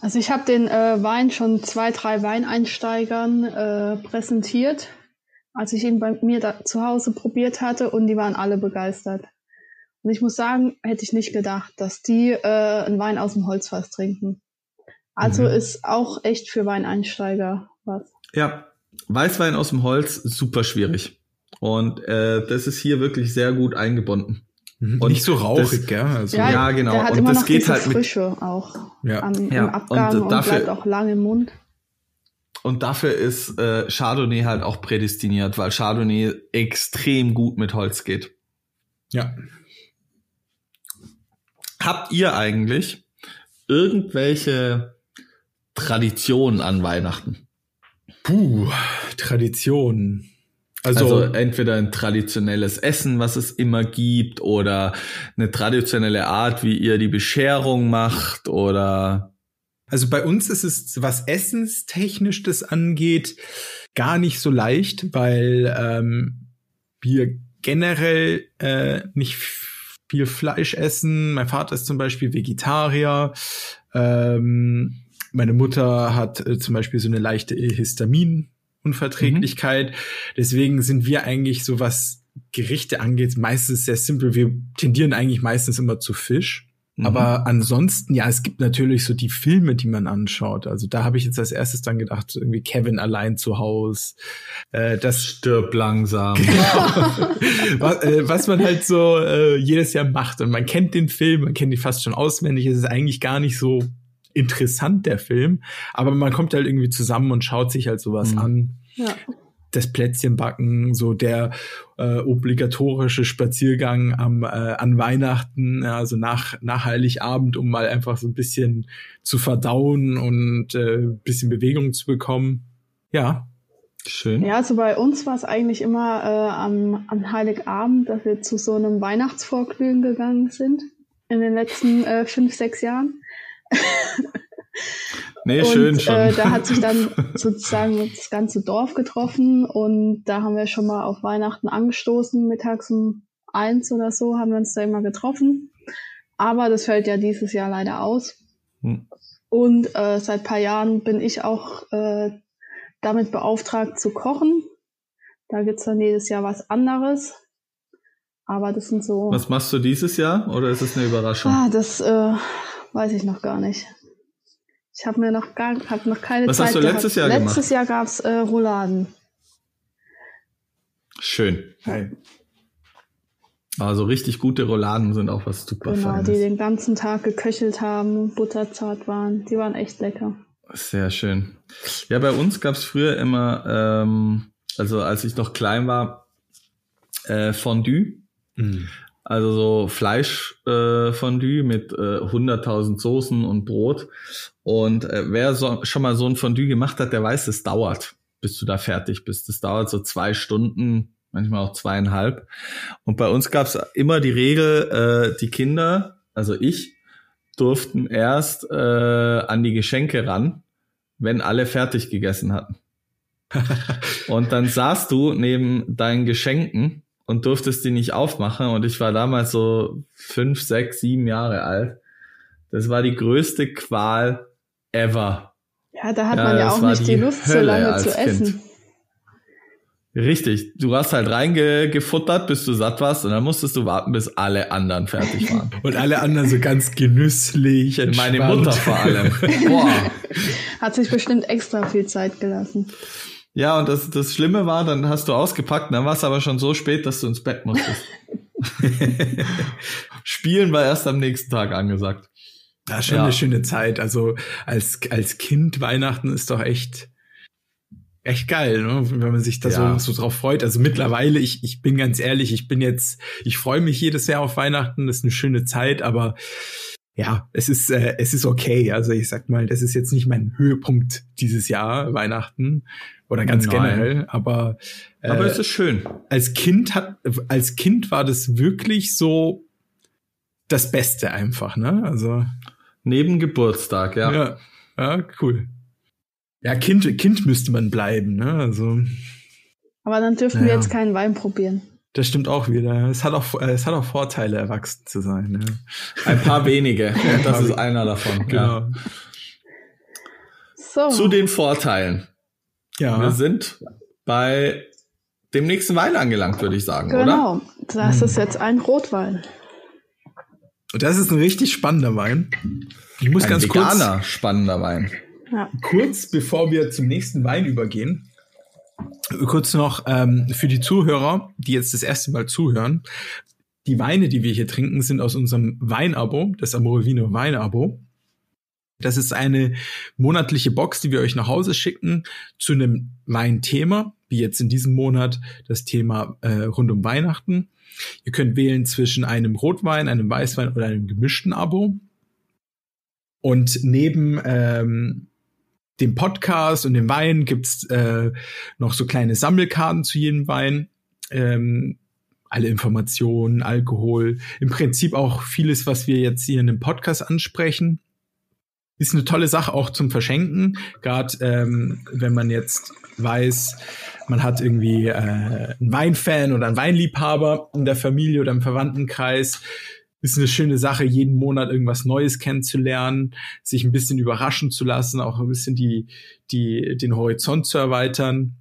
Also ich habe den äh, Wein schon zwei, drei Weineinsteigern äh, präsentiert, als ich ihn bei mir da zu Hause probiert hatte und die waren alle begeistert. Und ich muss sagen, hätte ich nicht gedacht, dass die äh, einen Wein aus dem Holzfass trinken. Also mhm. ist auch echt für Weineinsteiger was. Ja, Weißwein aus dem Holz, super schwierig. Und äh, das ist hier wirklich sehr gut eingebunden. Mhm. Und nicht so rauchig, das, gell? Also, ja, ja, genau. Der hat und immer das noch geht halt Frische mit, auch ja. am, ja. im Abgang und, und dafür, bleibt auch lange im Mund. Und dafür ist äh, Chardonnay halt auch prädestiniert, weil Chardonnay extrem gut mit Holz geht. Ja. Habt ihr eigentlich irgendwelche Traditionen an Weihnachten? Puh, Tradition. Also, also, entweder ein traditionelles Essen, was es immer gibt, oder eine traditionelle Art, wie ihr die Bescherung macht, oder. Also bei uns ist es, was essenstechnisch das angeht, gar nicht so leicht, weil ähm, wir generell äh, nicht viel Fleisch essen. Mein Vater ist zum Beispiel Vegetarier. Ähm, meine Mutter hat äh, zum Beispiel so eine leichte Histaminunverträglichkeit. Mhm. Deswegen sind wir eigentlich so was Gerichte angeht, meistens sehr simpel. Wir tendieren eigentlich meistens immer zu Fisch. Mhm. Aber ansonsten, ja, es gibt natürlich so die Filme, die man anschaut. Also da habe ich jetzt als erstes dann gedacht, irgendwie Kevin allein zu Haus. Äh, das stirbt langsam. Genau. was, äh, was, man halt so äh, jedes Jahr macht. Und man kennt den Film, man kennt die fast schon auswendig. Es ist eigentlich gar nicht so interessant, der Film. Aber man kommt halt irgendwie zusammen und schaut sich halt sowas mhm. an. Ja. Das Plätzchenbacken, so der äh, obligatorische Spaziergang am, äh, an Weihnachten, also nach, nach Heiligabend, um mal einfach so ein bisschen zu verdauen und äh, bisschen Bewegung zu bekommen. Ja, Schön. Ja, also bei uns war es eigentlich immer äh, am, am Heiligabend, dass wir zu so einem Weihnachtsvorglühen gegangen sind in den letzten äh, fünf, sechs Jahren. nee, und, schön schon. Äh, da hat sich dann sozusagen das ganze Dorf getroffen und da haben wir schon mal auf Weihnachten angestoßen, mittags um eins oder so haben wir uns da immer getroffen. Aber das fällt ja dieses Jahr leider aus. Hm. Und äh, seit paar Jahren bin ich auch äh, damit beauftragt zu kochen. Da gibt's dann jedes Jahr was anderes. Aber das sind so. Was machst du dieses Jahr oder ist es eine Überraschung? Ah, das äh, Weiß ich noch gar nicht. Ich habe mir noch gar hab noch keine Was Zeit hast du letztes gehabt. Jahr letztes gemacht? Jahr gab's äh, Rouladen. Schön. Hey. Also richtig gute Rouladen sind auch was super Genau, Feines. die den ganzen Tag geköchelt haben, butterzart waren. Die waren echt lecker. Sehr schön. Ja, bei uns gab's früher immer, ähm, also als ich noch klein war, äh, Fondue. Mhm. Also so Fleischfondue äh, mit äh, 100.000 Soßen und Brot. Und äh, wer so, schon mal so ein Fondue gemacht hat, der weiß, es dauert, bis du da fertig bist. Das dauert so zwei Stunden, manchmal auch zweieinhalb. Und bei uns gab es immer die Regel, äh, die Kinder, also ich, durften erst äh, an die Geschenke ran, wenn alle fertig gegessen hatten. und dann saßt du neben deinen Geschenken und durftest die nicht aufmachen. Und ich war damals so fünf, sechs, sieben Jahre alt. Das war die größte Qual ever. Ja, da hat ja, man ja auch nicht die, die Lust, Hölle so lange zu essen. Kind. Richtig, du hast halt reingefuttert, bis du satt warst und dann musstest du warten, bis alle anderen fertig waren. und alle anderen so ganz genüsslich. Entspannt. Meine Mutter vor allem. Boah. Hat sich bestimmt extra viel Zeit gelassen. Ja, und das, das Schlimme war, dann hast du ausgepackt, dann war es aber schon so spät, dass du ins Bett musstest. Spielen war erst am nächsten Tag angesagt. Das ist schon Ja. eine schöne Zeit. Also als, als Kind Weihnachten ist doch echt, echt geil, ne? wenn man sich da Ja. so, so drauf freut. Also mittlerweile, ich, ich bin ganz ehrlich, ich bin jetzt, ich freue mich jedes Jahr auf Weihnachten, das ist eine schöne Zeit, aber ja, es ist, äh, es ist okay. Also ich sag mal, das ist jetzt nicht mein Höhepunkt dieses Jahr, Weihnachten oder ganz Nein. generell, aber, äh, Aber es ist schön. als Kind hat, als Kind war das wirklich so das Beste einfach, ne? Also Neben Geburtstag, ja. ja, ja, cool. Ja, Kind, Kind müsste man bleiben, ne? Also, Aber dann dürfen wir Naja. jetzt keinen Wein probieren. Das stimmt auch wieder. Es hat auch, äh, es hat auch Vorteile, erwachsen zu sein. Ne? Ein paar wenige. Das ist einer davon. Ja. Genau. So. Zu den Vorteilen. Ja. Wir sind bei dem nächsten Wein angelangt, würde ich sagen, oder? genau. Das ist jetzt ein Rotwein. Und das ist ein richtig spannender Wein. Ich muss Ein ganz kurz, veganer, spannender Wein. Ja. kurz, bevor wir zum nächsten Wein übergehen, kurz noch ähm, für die Zuhörer, die jetzt das erste Mal zuhören. Die Weine, die wir hier trinken, sind aus unserem Weinabo, das Amore Vino Weinabo. Das ist eine monatliche Box, die wir euch nach Hause schicken zu einem Weinthema, wie jetzt in diesem Monat das Thema äh, rund um Weihnachten. Ihr könnt wählen zwischen einem Rotwein, einem Weißwein oder einem gemischten Abo. Und neben ähm, dem Podcast und dem Wein gibt's äh, noch so kleine Sammelkarten zu jedem Wein. Ähm, alle Informationen, Alkohol, im Prinzip auch vieles, was wir jetzt hier in dem Podcast ansprechen. Ist eine tolle Sache auch zum Verschenken, gerade ähm, wenn man jetzt weiß, man hat irgendwie äh, einen Weinfan oder einen Weinliebhaber in der Familie oder im Verwandtenkreis. Ist eine schöne Sache, jeden Monat irgendwas Neues kennenzulernen, sich ein bisschen überraschen zu lassen, auch ein bisschen die, die, den Horizont zu erweitern.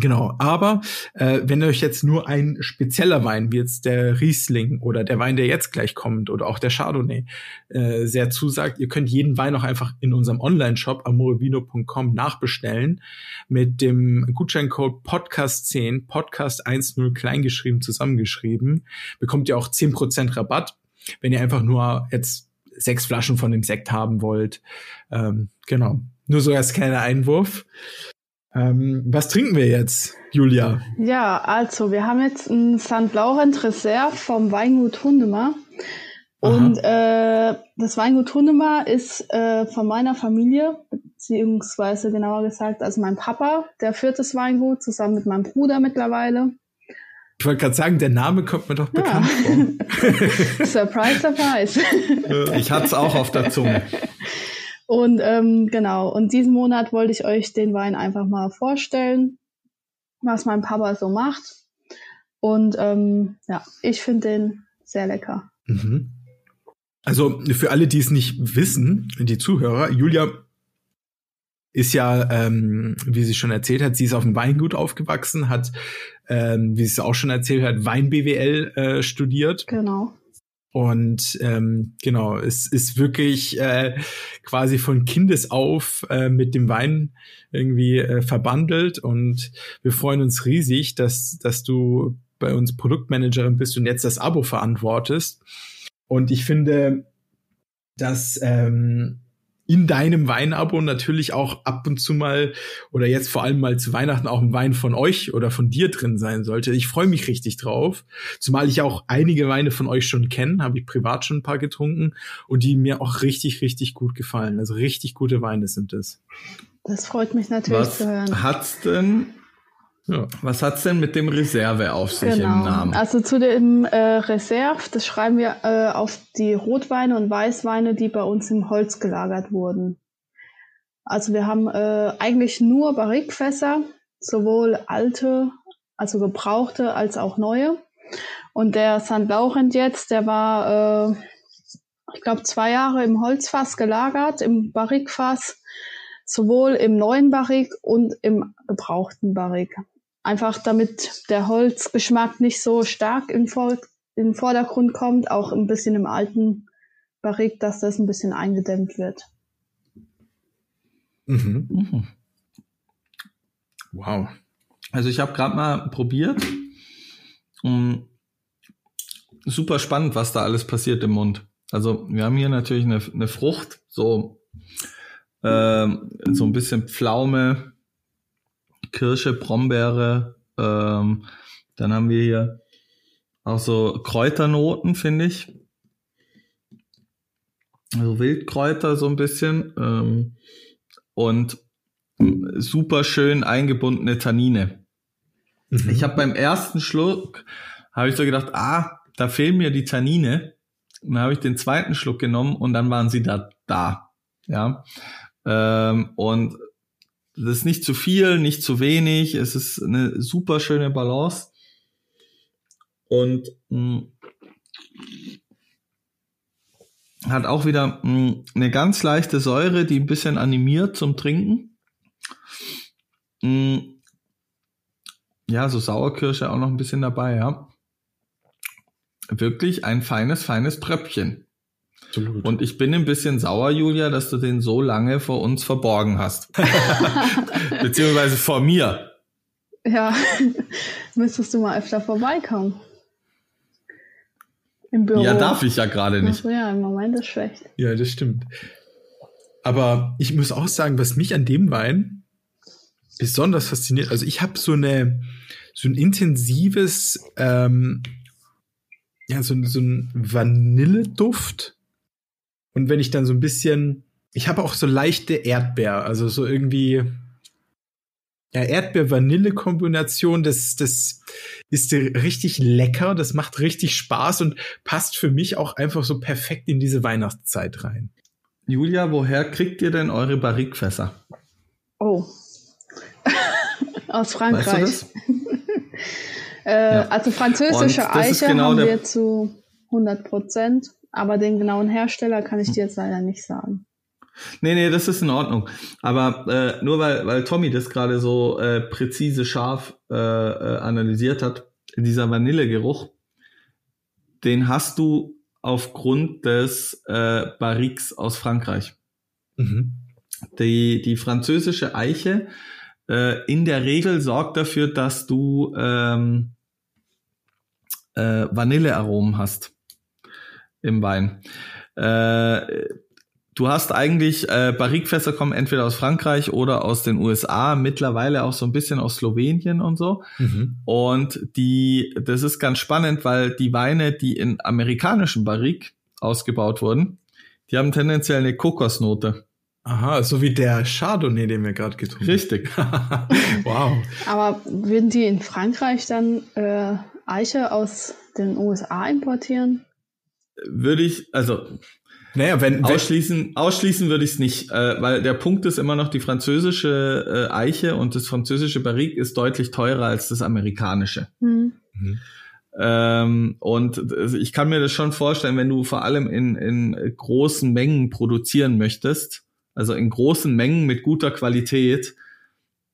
Genau, aber äh, wenn euch jetzt nur ein spezieller Wein, wie jetzt der Riesling oder der Wein, der jetzt gleich kommt oder auch der Chardonnay, äh, sehr zusagt, ihr könnt jeden Wein auch einfach in unserem Online-Shop amorevino.com nachbestellen mit dem Gutscheincode Podcast10, Podcast10 kleingeschrieben, zusammengeschrieben, bekommt ihr auch 10% Rabatt, wenn ihr einfach nur jetzt sechs Flaschen von dem Sekt haben wollt. Ähm, genau, nur so als kleiner Einwurf. Ähm, was trinken wir jetzt, Julia? Ja, also wir haben jetzt ein St. Laurent Reserve vom Weingut Hundemar. Und äh, das Weingut Hundemar ist äh, von meiner Familie, beziehungsweise genauer gesagt, also mein Papa, der führt das Weingut zusammen mit meinem Bruder mittlerweile. Ich wollte gerade sagen, der Name kommt mir doch Ja. bekannt vor. surprise, surprise. Ich hatte es auch auf der Zunge. Und ähm, genau, und diesen Monat wollte ich euch den Wein einfach mal vorstellen, was mein Papa so macht. Und ähm, ja, ich finde den sehr lecker. Mhm. Also für alle, die es nicht wissen, die Zuhörer, Julia ist ja, ähm, wie sie schon erzählt hat, sie ist auf dem Weingut aufgewachsen, hat, ähm, wie sie es auch schon erzählt hat, Wein-BWL äh, studiert. Genau. Und ähm, genau, es ist wirklich äh, quasi von Kindes auf äh, mit dem Wein irgendwie äh, verbandelt. Und wir freuen uns riesig, dass, dass du bei uns Produktmanagerin bist und jetzt das Abo verantwortest. Und ich finde, dass ähm, in deinem Weinabo natürlich auch ab und zu mal oder jetzt vor allem mal zu Weihnachten auch ein Wein von euch oder von dir drin sein sollte. Ich freue mich richtig drauf, zumal ich auch einige Weine von euch schon kenne, habe ich privat schon ein paar getrunken und die mir auch richtig, richtig gut gefallen. Also richtig gute Weine sind es. Das freut mich natürlich Was zu hören. hat's denn, Ja. was hat's denn mit dem Reserve auf sich im Genau. Namen? Also zu dem äh, Reserve, das schreiben wir äh, auf die Rotweine und Weißweine, die bei uns im Holz gelagert wurden. Also wir haben äh, eigentlich nur Barrikfässer, sowohl alte, also gebrauchte, als auch neue. Und der St. Laurent jetzt, der war, äh, ich glaube, zwei Jahre im Holzfass gelagert, im Barrikfass, sowohl im neuen Barrik und im gebrauchten Barrik. Einfach damit der Holzgeschmack nicht so stark im, Vor in den Vordergrund kommt, auch ein bisschen im alten Barrik, dass das ein bisschen eingedämmt wird. Mhm. Mhm. Wow. Also ich habe gerade mal probiert. Mm, super spannend, was da alles passiert im Mund. Also wir haben hier natürlich eine, eine Frucht, so, ähm, so ein bisschen Pflaume, Kirsche, Brombeere. Ähm, dann haben wir hier auch so Kräuternoten, finde ich. Also Wildkräuter so ein bisschen. Ähm, und super schön eingebundene Tannine. Mhm. Ich habe beim ersten Schluck, habe ich so gedacht, ah, da fehlen mir die Tannine. Und dann habe ich den zweiten Schluck genommen und dann waren sie da da. Ja. Ähm, und das ist nicht zu viel, nicht zu wenig. Es ist eine super schöne Balance. Und mh, mm, hat auch wieder mh, mm, eine ganz leichte Säure, die ein bisschen animiert zum Trinken. Mh, mm, ja, so Sauerkirsche auch noch ein bisschen dabei, ja. Wirklich ein feines, feines Tröpfchen. Absolut. Und ich bin ein bisschen sauer, Julia, dass du den so lange vor uns verborgen hast. Beziehungsweise vor mir. Ja, müsstest du mal öfter vorbeikommen. Im Büro. Ja, darf ich ja gerade nicht. Ach, ja, im Moment ist schlecht. Ja, das stimmt. Aber ich muss auch sagen, was mich an dem Wein besonders fasziniert, also ich habe so eine so ein intensives ähm, ja, so, so ein Vanilleduft und wenn ich dann so ein bisschen, ich habe auch so leichte Erdbeer, also so irgendwie, ja, Erdbeer-Vanille-Kombination, das, das ist richtig lecker, das macht richtig Spaß und passt für mich auch einfach so perfekt in diese Weihnachtszeit rein. Julia, woher kriegt ihr denn eure Barrikfässer? Oh. Aus Frankreich. Weißt du äh, ja. Also französische Eiche genau haben wir zu 100 Prozent. Aber den genauen Hersteller kann ich dir jetzt leider nicht sagen. Nee, nee, das ist in Ordnung. Aber äh, nur weil, weil Tommy das gerade so äh, präzise scharf äh, äh, analysiert hat, dieser Vanillegeruch, den hast du aufgrund des äh, Barriques aus Frankreich. Mhm. Die, die französische Eiche äh, in der Regel sorgt dafür, dass du ähm, äh, Vanillearomen hast im Wein. Äh, du hast eigentlich, äh, Barrikfässer kommen entweder aus Frankreich oder aus den USA, mittlerweile auch so ein bisschen aus Slowenien und so. Mhm. Und die, das ist ganz spannend, weil die Weine, die in amerikanischen Barrik ausgebaut wurden, die haben tendenziell eine Kokosnote. Aha, so wie der Chardonnay, den wir gerade getrunken haben. Richtig. wow. Aber würden die in Frankreich dann äh, Eiche aus den USA importieren? Würde ich, also naja, wenn, ausschließen, ausschließen würde ich es nicht, äh, weil der Punkt ist immer noch die französische äh, Eiche und das französische Barrique ist deutlich teurer als das amerikanische. Mhm. Mhm. Ähm, und ich kann mir das schon vorstellen, wenn du vor allem in, in großen Mengen produzieren möchtest, also in großen Mengen mit guter Qualität,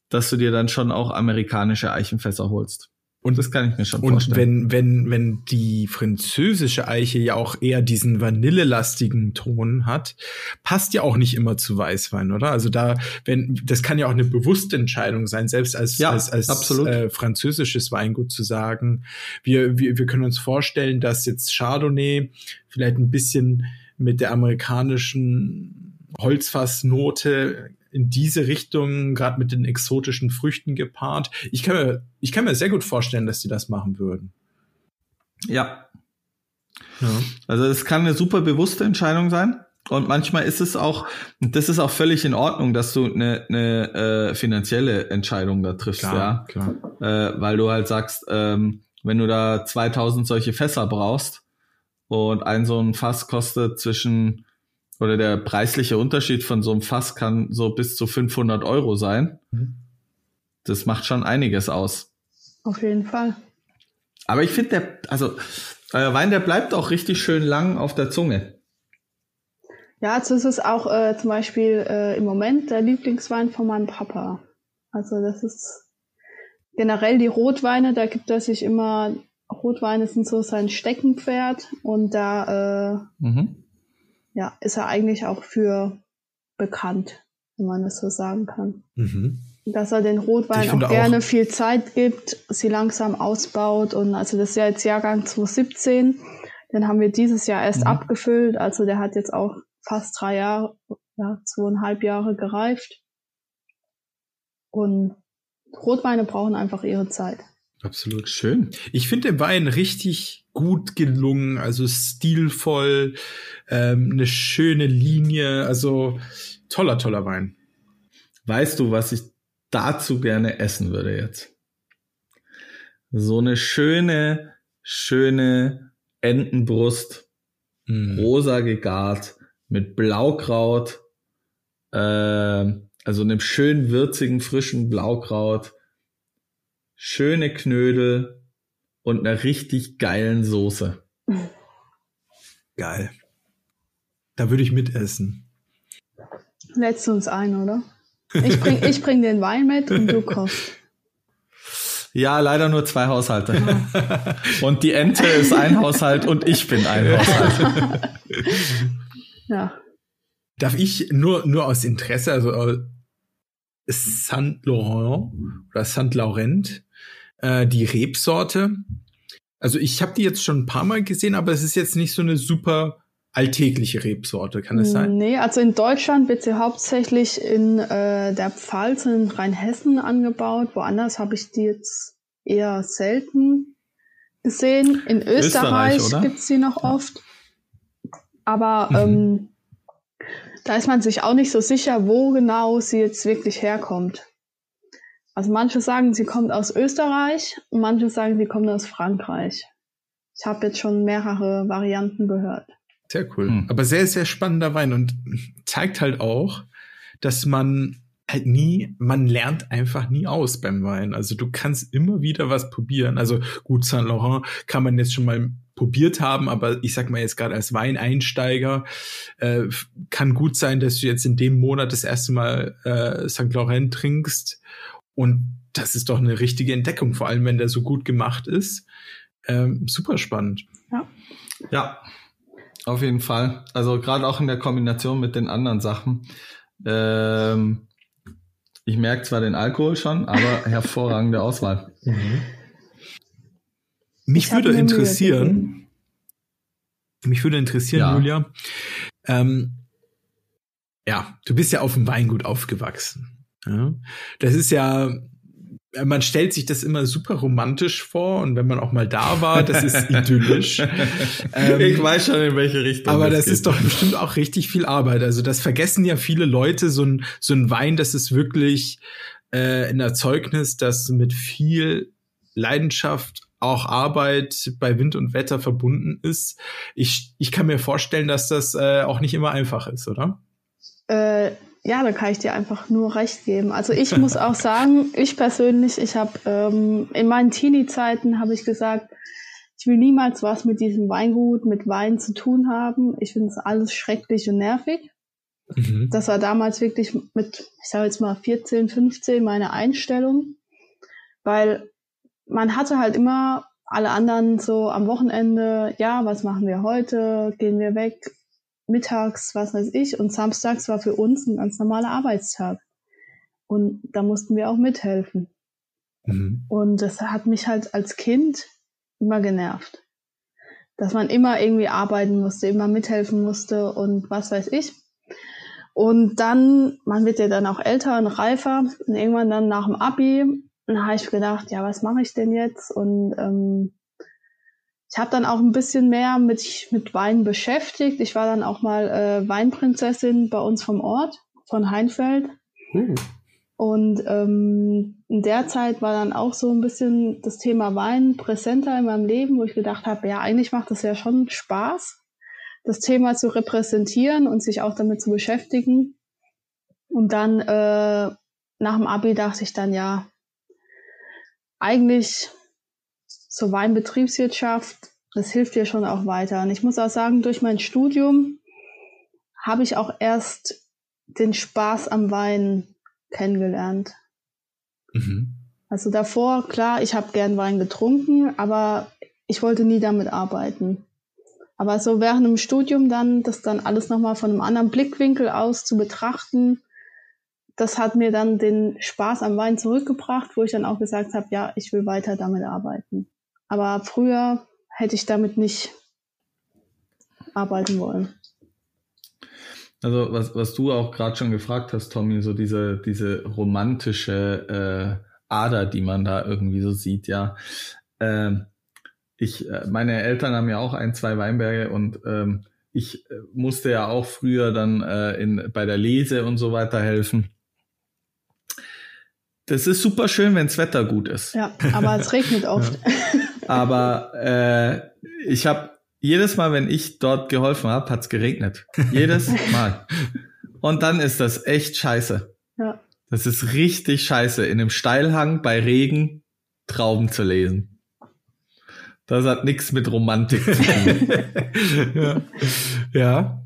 dass du dir dann schon auch amerikanische Eichenfässer holst. Und das kann ich mir schon und vorstellen. Und wenn, wenn, wenn die französische Eiche ja auch eher diesen vanillelastigen Ton hat, passt ja auch nicht immer zu Weißwein, oder? Also da, wenn, das kann ja auch eine bewusste Entscheidung sein, selbst als, ja, als, als äh, französisches Weingut zu sagen, wir, wir, wir können uns vorstellen, dass jetzt Chardonnay vielleicht ein bisschen mit der amerikanischen Holzfassnote in diese Richtung, gerade mit den exotischen Früchten gepaart. Ich kann mir, ich kann mir sehr gut vorstellen, dass sie das machen würden. Ja. ja. Also es kann eine super bewusste Entscheidung sein. Und manchmal ist es auch, das ist auch völlig in Ordnung, dass du eine, eine äh, finanzielle Entscheidung da triffst, klar, ja. Klar. Äh, weil du halt sagst, ähm, wenn du da 2000 solche Fässer brauchst und ein so ein Fass kostet zwischen oder der preisliche Unterschied von so einem Fass kann so bis zu 500 Euro sein. Mhm. Das macht schon einiges aus. Auf jeden Fall. Aber ich finde, der, also euer Wein, der bleibt auch richtig schön lang auf der Zunge. Ja, also es ist auch äh, zum Beispiel äh, im Moment der Lieblingswein von meinem Papa. Also das ist generell die Rotweine, da gibt er sich immer, Rotweine sind so sein Steckenpferd und da äh, mhm ja, ist er eigentlich auch für bekannt, wenn man das so sagen kann. Mhm. Dass er den Rotwein auch gerne auch viel Zeit gibt, sie langsam ausbaut und also das ist ja jetzt Jahrgang 2017, Den haben wir dieses Jahr erst Mhm. abgefüllt. Also der hat jetzt auch fast drei Jahre, ja, zweieinhalb Jahre gereift. Und Rotweine brauchen einfach ihre Zeit. Absolut schön. Ich finde den Wein richtig gut gelungen, also stilvoll, ähm, eine schöne Linie, also toller, toller Wein. Weißt du, was ich dazu gerne essen würde jetzt? So eine schöne, schöne Entenbrust, Mm. rosa gegart, mit Blaukraut, ähm, also einem schön würzigen, frischen Blaukraut, schöne Knödel und einer richtig geilen Soße. Geil. Da würde ich mitessen. Lädst du uns ein, oder? Ich bring, ich bring den Wein mit und du kochst. Ja, leider nur zwei Haushalte. Und die Ente ist ein Haushalt und ich bin ein Haushalt. Ja. Darf ich nur, nur aus Interesse, also äh, Saint Laurent oder Saint Laurent, äh, die Rebsorte. Also ich habe die jetzt schon ein paar Mal gesehen, aber es ist jetzt nicht so eine super alltägliche Rebsorte, kann es sein? Nee, also in Deutschland wird sie hauptsächlich in äh, der Pfalz und in Rheinhessen angebaut. Woanders habe ich die jetzt eher selten gesehen. In Österreich, Österreich, oder? gibt's sie noch oft. Aber Mhm. ähm, da ist man sich auch nicht so sicher, wo genau sie jetzt wirklich herkommt. Also manche sagen, sie kommt aus Österreich und manche sagen, sie kommt aus Frankreich. Ich habe jetzt schon mehrere Varianten gehört. Sehr cool. Hm. Aber sehr, sehr spannender Wein und zeigt halt auch, dass man halt nie, man lernt einfach nie aus beim Wein. Also du kannst immer wieder was probieren. Also gut, Saint Laurent kann man jetzt schon mal probiert haben, aber ich sag mal jetzt gerade als Weineinsteiger äh, kann gut sein, dass du jetzt in dem Monat das erste Mal äh, St. Laurent trinkst und das ist doch eine richtige Entdeckung, vor allem wenn der so gut gemacht ist. Ähm, super spannend. Ja, auf jeden Fall. Also gerade auch in der Kombination mit den anderen Sachen. Ähm, ich merke zwar den Alkohol schon, aber hervorragende Auswahl. Mich Ich hab würde interessieren, mich würde interessieren, Ja. Julia, ähm, ja, du bist ja auf dem Weingut aufgewachsen. Ja? Das ist ja, man stellt sich das immer super romantisch vor und wenn man auch mal da war, das ist idyllisch. Ähm, ich weiß schon, in welche Richtung. Aber das geht. ist doch bestimmt auch richtig viel Arbeit. Also das vergessen ja viele Leute. So ein, so ein Wein, das ist wirklich äh, ein Erzeugnis, das mit viel Leidenschaft, auch Arbeit bei Wind und Wetter verbunden ist. Ich, ich kann mir vorstellen, dass das äh, auch nicht immer einfach ist, oder? Äh, ja, da kann ich dir einfach nur recht geben. Also ich muss auch sagen, ich persönlich, ich habe ähm, in meinen Teenie-Zeiten habe ich gesagt, ich will niemals was mit diesem Weingut, mit Wein zu tun haben. Ich finde es alles schrecklich und nervig. Mhm. Das war damals wirklich mit, ich sage jetzt mal 14, 15 meine Einstellung, weil man hatte halt immer alle anderen so am Wochenende, ja, was machen wir heute? Gehen wir weg? Mittags, was weiß ich. Und samstags war für uns ein ganz normaler Arbeitstag. Und da mussten wir auch mithelfen. Mhm. Und das hat mich halt als Kind immer genervt. Dass man immer irgendwie arbeiten musste, immer mithelfen musste und was weiß ich. Und dann, man wird ja dann auch älter und reifer und irgendwann dann nach dem Abi, dann habe ich gedacht, ja, was mache ich denn jetzt? Und ähm, ich habe dann auch ein bisschen mehr mit, mit Wein beschäftigt. Ich war dann auch mal äh, Weinprinzessin bei uns vom Ort, von Heinfeld. Uh. Und ähm, in der Zeit war dann auch so ein bisschen das Thema Wein präsenter in meinem Leben, wo ich gedacht habe, ja, eigentlich macht es ja schon Spaß, das Thema zu repräsentieren und sich auch damit zu beschäftigen. Und dann äh, nach dem Abi dachte ich dann, ja, eigentlich so Weinbetriebswirtschaft, das hilft dir schon auch weiter. Und ich muss auch sagen, durch mein Studium habe ich auch erst den Spaß am Wein kennengelernt. Mhm. Also davor, klar, ich habe gern Wein getrunken, aber ich wollte nie damit arbeiten. Aber so während dem Studium dann, das dann alles nochmal von einem anderen Blickwinkel aus zu betrachten, das hat mir dann den Spaß am Wein zurückgebracht, wo ich dann auch gesagt habe, ja, ich will weiter damit arbeiten. Aber früher hätte ich damit nicht arbeiten wollen. Also was, was du auch gerade schon gefragt hast, Tommy, so diese, diese romantische äh, Ader, die man da irgendwie so sieht, ja. Ähm, ich, äh, meine Eltern haben ja auch ein, zwei Weinberge und ähm, ich äh, musste ja auch früher dann äh, in, bei der Lese und so weiter helfen. Das ist super schön, wenns Wetter gut ist. Ja, aber es regnet oft. Aber äh, ich habe jedes Mal, wenn ich dort geholfen habe, hat's geregnet. Jedes Mal. Und dann ist das echt scheiße. Ja. Das ist richtig scheiße, in einem Steilhang bei Regen Trauben zu lesen. Das hat nichts mit Romantik zu tun. ja. ja.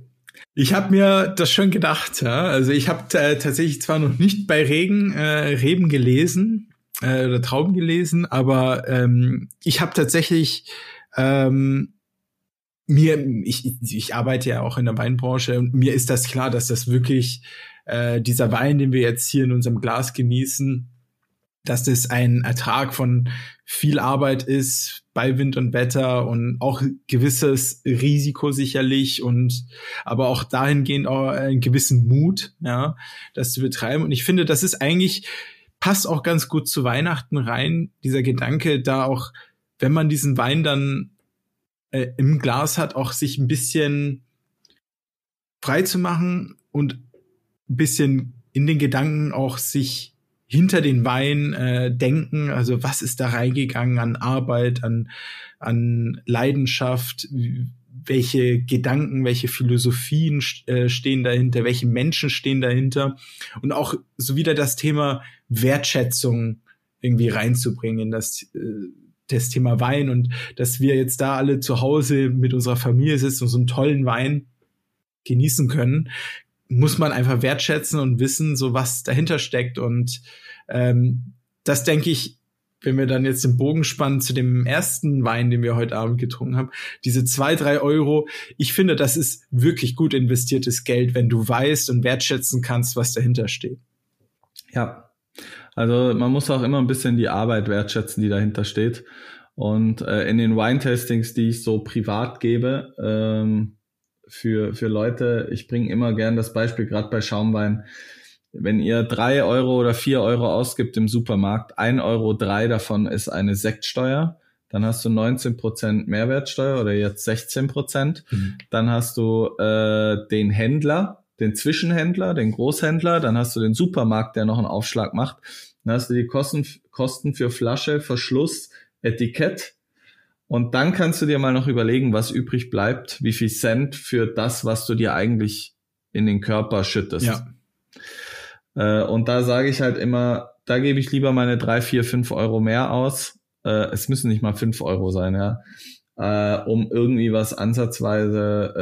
Ich habe mir das schon gedacht, ja. Also ich habe äh, tatsächlich zwar noch nicht bei Regen äh, Reben gelesen äh, oder Trauben gelesen, aber ähm, ich habe tatsächlich ähm, mir, ich, ich arbeite ja auch in der Weinbranche und mir ist das klar, dass das wirklich äh, dieser Wein, den wir jetzt hier in unserem Glas genießen, dass das ein Ertrag von viel Arbeit ist bei Wind und Wetter und auch gewisses Risiko sicherlich und aber auch dahingehend auch einen gewissen Mut, ja, das zu betreiben. Und ich finde, das ist eigentlich passt auch ganz gut zu Weihnachten rein, dieser Gedanke, da auch, wenn man diesen Wein dann äh, im Glas hat, auch sich ein bisschen frei zu machen und ein bisschen in den Gedanken auch sich hinter den Wein äh, denken. Also was ist da reingegangen an Arbeit, an, an Leidenschaft, welche Gedanken, welche Philosophien äh, stehen dahinter, welche Menschen stehen dahinter und auch so wieder das Thema Wertschätzung irgendwie reinzubringen in das, äh, das Thema Wein und dass wir jetzt da alle zu Hause mit unserer Familie sitzen und so einen tollen Wein genießen können, muss man einfach wertschätzen und wissen, so was dahinter steckt. Und ähm, das denke ich, wenn wir dann jetzt den Bogen spannen zu dem ersten Wein, den wir heute Abend getrunken haben, diese zwei, drei Euro, ich finde, das ist wirklich gut investiertes Geld, wenn du weißt und wertschätzen kannst, was dahinter steht. Ja, also man muss auch immer ein bisschen die Arbeit wertschätzen, die dahinter steht. Und äh, in den Wine-Tastings, die ich so privat gebe, ähm, für, für Leute, ich bringe immer gern das Beispiel, gerade bei Schaumwein, wenn ihr drei Euro oder vier Euro ausgibt im Supermarkt, ein Euro drei davon ist eine Sektsteuer, dann hast du 19 Prozent Mehrwertsteuer oder jetzt 16 Prozent. Mhm. Dann hast du äh, den Händler, den Zwischenhändler, den Großhändler, dann hast du den Supermarkt, der noch einen Aufschlag macht. Dann hast du die Kosten, Kosten für Flasche, Verschluss, Etikett, und dann kannst du dir mal noch überlegen, was übrig bleibt, wie viel Cent für das, was du dir eigentlich in den Körper schüttest. Ja. Äh, und da sage ich halt immer, da gebe ich lieber meine drei, vier, fünf Euro mehr aus. Äh, es müssen nicht mal fünf Euro sein, ja, äh, um irgendwie was ansatzweise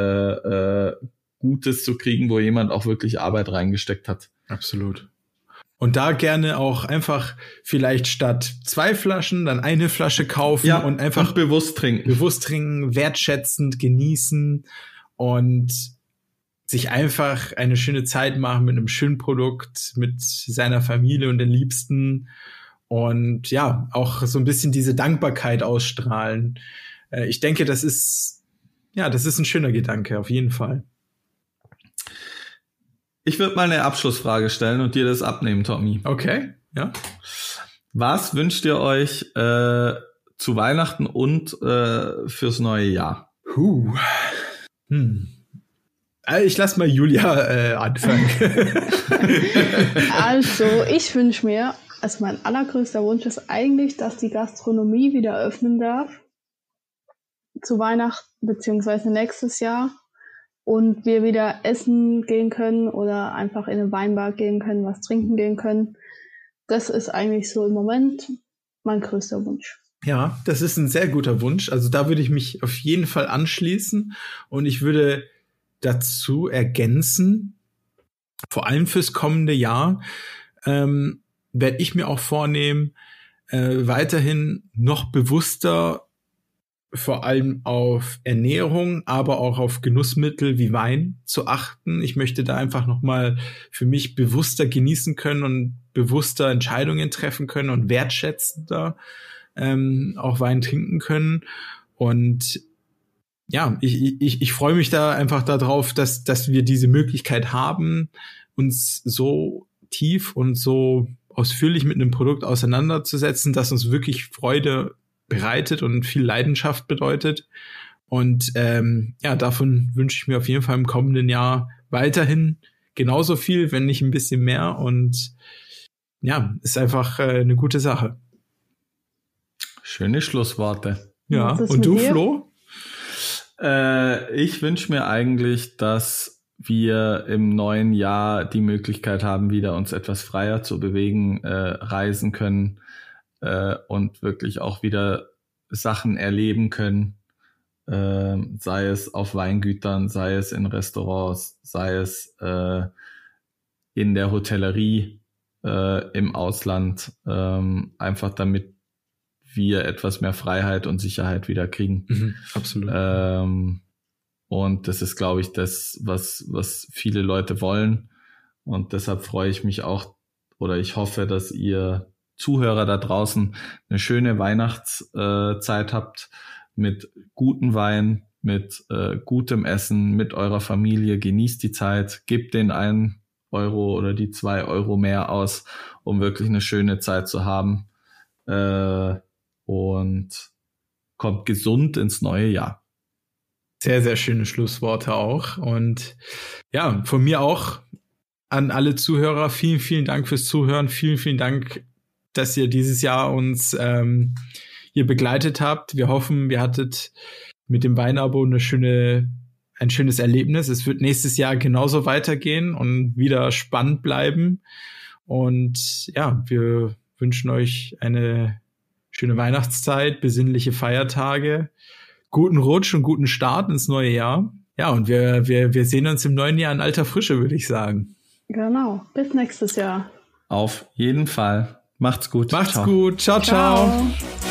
äh, äh, Gutes zu kriegen, wo jemand auch wirklich Arbeit reingesteckt hat. Absolut. Und da gerne auch einfach vielleicht statt zwei Flaschen dann eine Flasche kaufen ja, und einfach und bewusst trinken. Bewusst trinken, wertschätzend genießen und sich einfach eine schöne Zeit machen mit einem schönen Produkt, mit seiner Familie und den Liebsten und ja, auch so ein bisschen diese Dankbarkeit ausstrahlen. Äh, ich denke, das ist, ja, das ist ein schöner Gedanke, auf jeden Fall. Ich würde mal eine Abschlussfrage stellen und dir das abnehmen, Tommy. Okay, ja. Was wünscht ihr euch äh, zu Weihnachten und äh, fürs neue Jahr? Huh. Hm. Äh, ich lasse mal Julia äh, anfangen. also, ich wünsche mir, also mein allergrößter Wunsch ist eigentlich, dass die Gastronomie wieder öffnen darf. Zu Weihnachten beziehungsweise nächstes Jahr und wir wieder essen gehen können oder einfach in eine Weinbar gehen können, was trinken gehen können. Das ist eigentlich so im Moment mein größter Wunsch. Ja, das ist ein sehr guter Wunsch. Also da würde ich mich auf jeden Fall anschließen und ich würde dazu ergänzen, vor allem fürs kommende Jahr, ähm, werde ich mir auch vornehmen, äh, weiterhin noch bewusster vor allem auf Ernährung, aber auch auf Genussmittel wie Wein zu achten. Ich möchte da einfach nochmal für mich bewusster genießen können und bewusster Entscheidungen treffen können und wertschätzender ähm, auch Wein trinken können. Und ja, ich, ich, ich freue mich da einfach darauf, dass, dass wir diese Möglichkeit haben, uns so tief und so ausführlich mit einem Produkt auseinanderzusetzen, das uns wirklich Freude bereitet und viel Leidenschaft bedeutet. Und ähm, ja, davon wünsche ich mir auf jeden Fall im kommenden Jahr weiterhin genauso viel, wenn nicht ein bisschen mehr. Und ja, ist einfach äh, eine gute Sache. Schöne Schlussworte. Ja, und du, dir? Flo? Äh, ich wünsche mir eigentlich, dass wir im neuen Jahr die Möglichkeit haben, wieder uns etwas freier zu bewegen, äh, reisen können äh, und wirklich auch wieder Sachen erleben können, äh, sei es auf Weingütern, sei es in Restaurants, sei es äh, in der Hotellerie äh, im Ausland, ähm, einfach damit wir etwas mehr Freiheit und Sicherheit wieder kriegen. Mhm, absolut. Ähm, und das ist, glaube ich, das, was, was viele Leute wollen. Und deshalb freue ich mich auch oder ich hoffe, dass ihr Zuhörer da draußen eine schöne Weihnachtszeit habt mit guten Wein, mit äh, gutem Essen, mit eurer Familie. Genießt die Zeit, gebt den einen Euro oder die zwei Euro mehr aus, um wirklich eine schöne Zeit zu haben. Äh, und kommt gesund ins neue Jahr. Sehr, sehr schöne Schlussworte auch. Und ja, von mir auch an alle Zuhörer vielen, vielen Dank fürs Zuhören. Vielen, vielen Dank, dass ihr dieses Jahr uns ähm, hier begleitet habt. Wir hoffen, wir hattet mit dem Weinabo eine schöne, ein schönes Erlebnis. Es wird nächstes Jahr genauso weitergehen und wieder spannend bleiben. Und ja, wir wünschen euch eine schöne Weihnachtszeit, besinnliche Feiertage, guten Rutsch und guten Start ins neue Jahr. Ja, und wir, wir, wir sehen uns im neuen Jahr in alter Frische, würde ich sagen. Genau. Bis nächstes Jahr. Auf jeden Fall. Macht's gut. Macht's ciao. gut. ciao. ciao. ciao.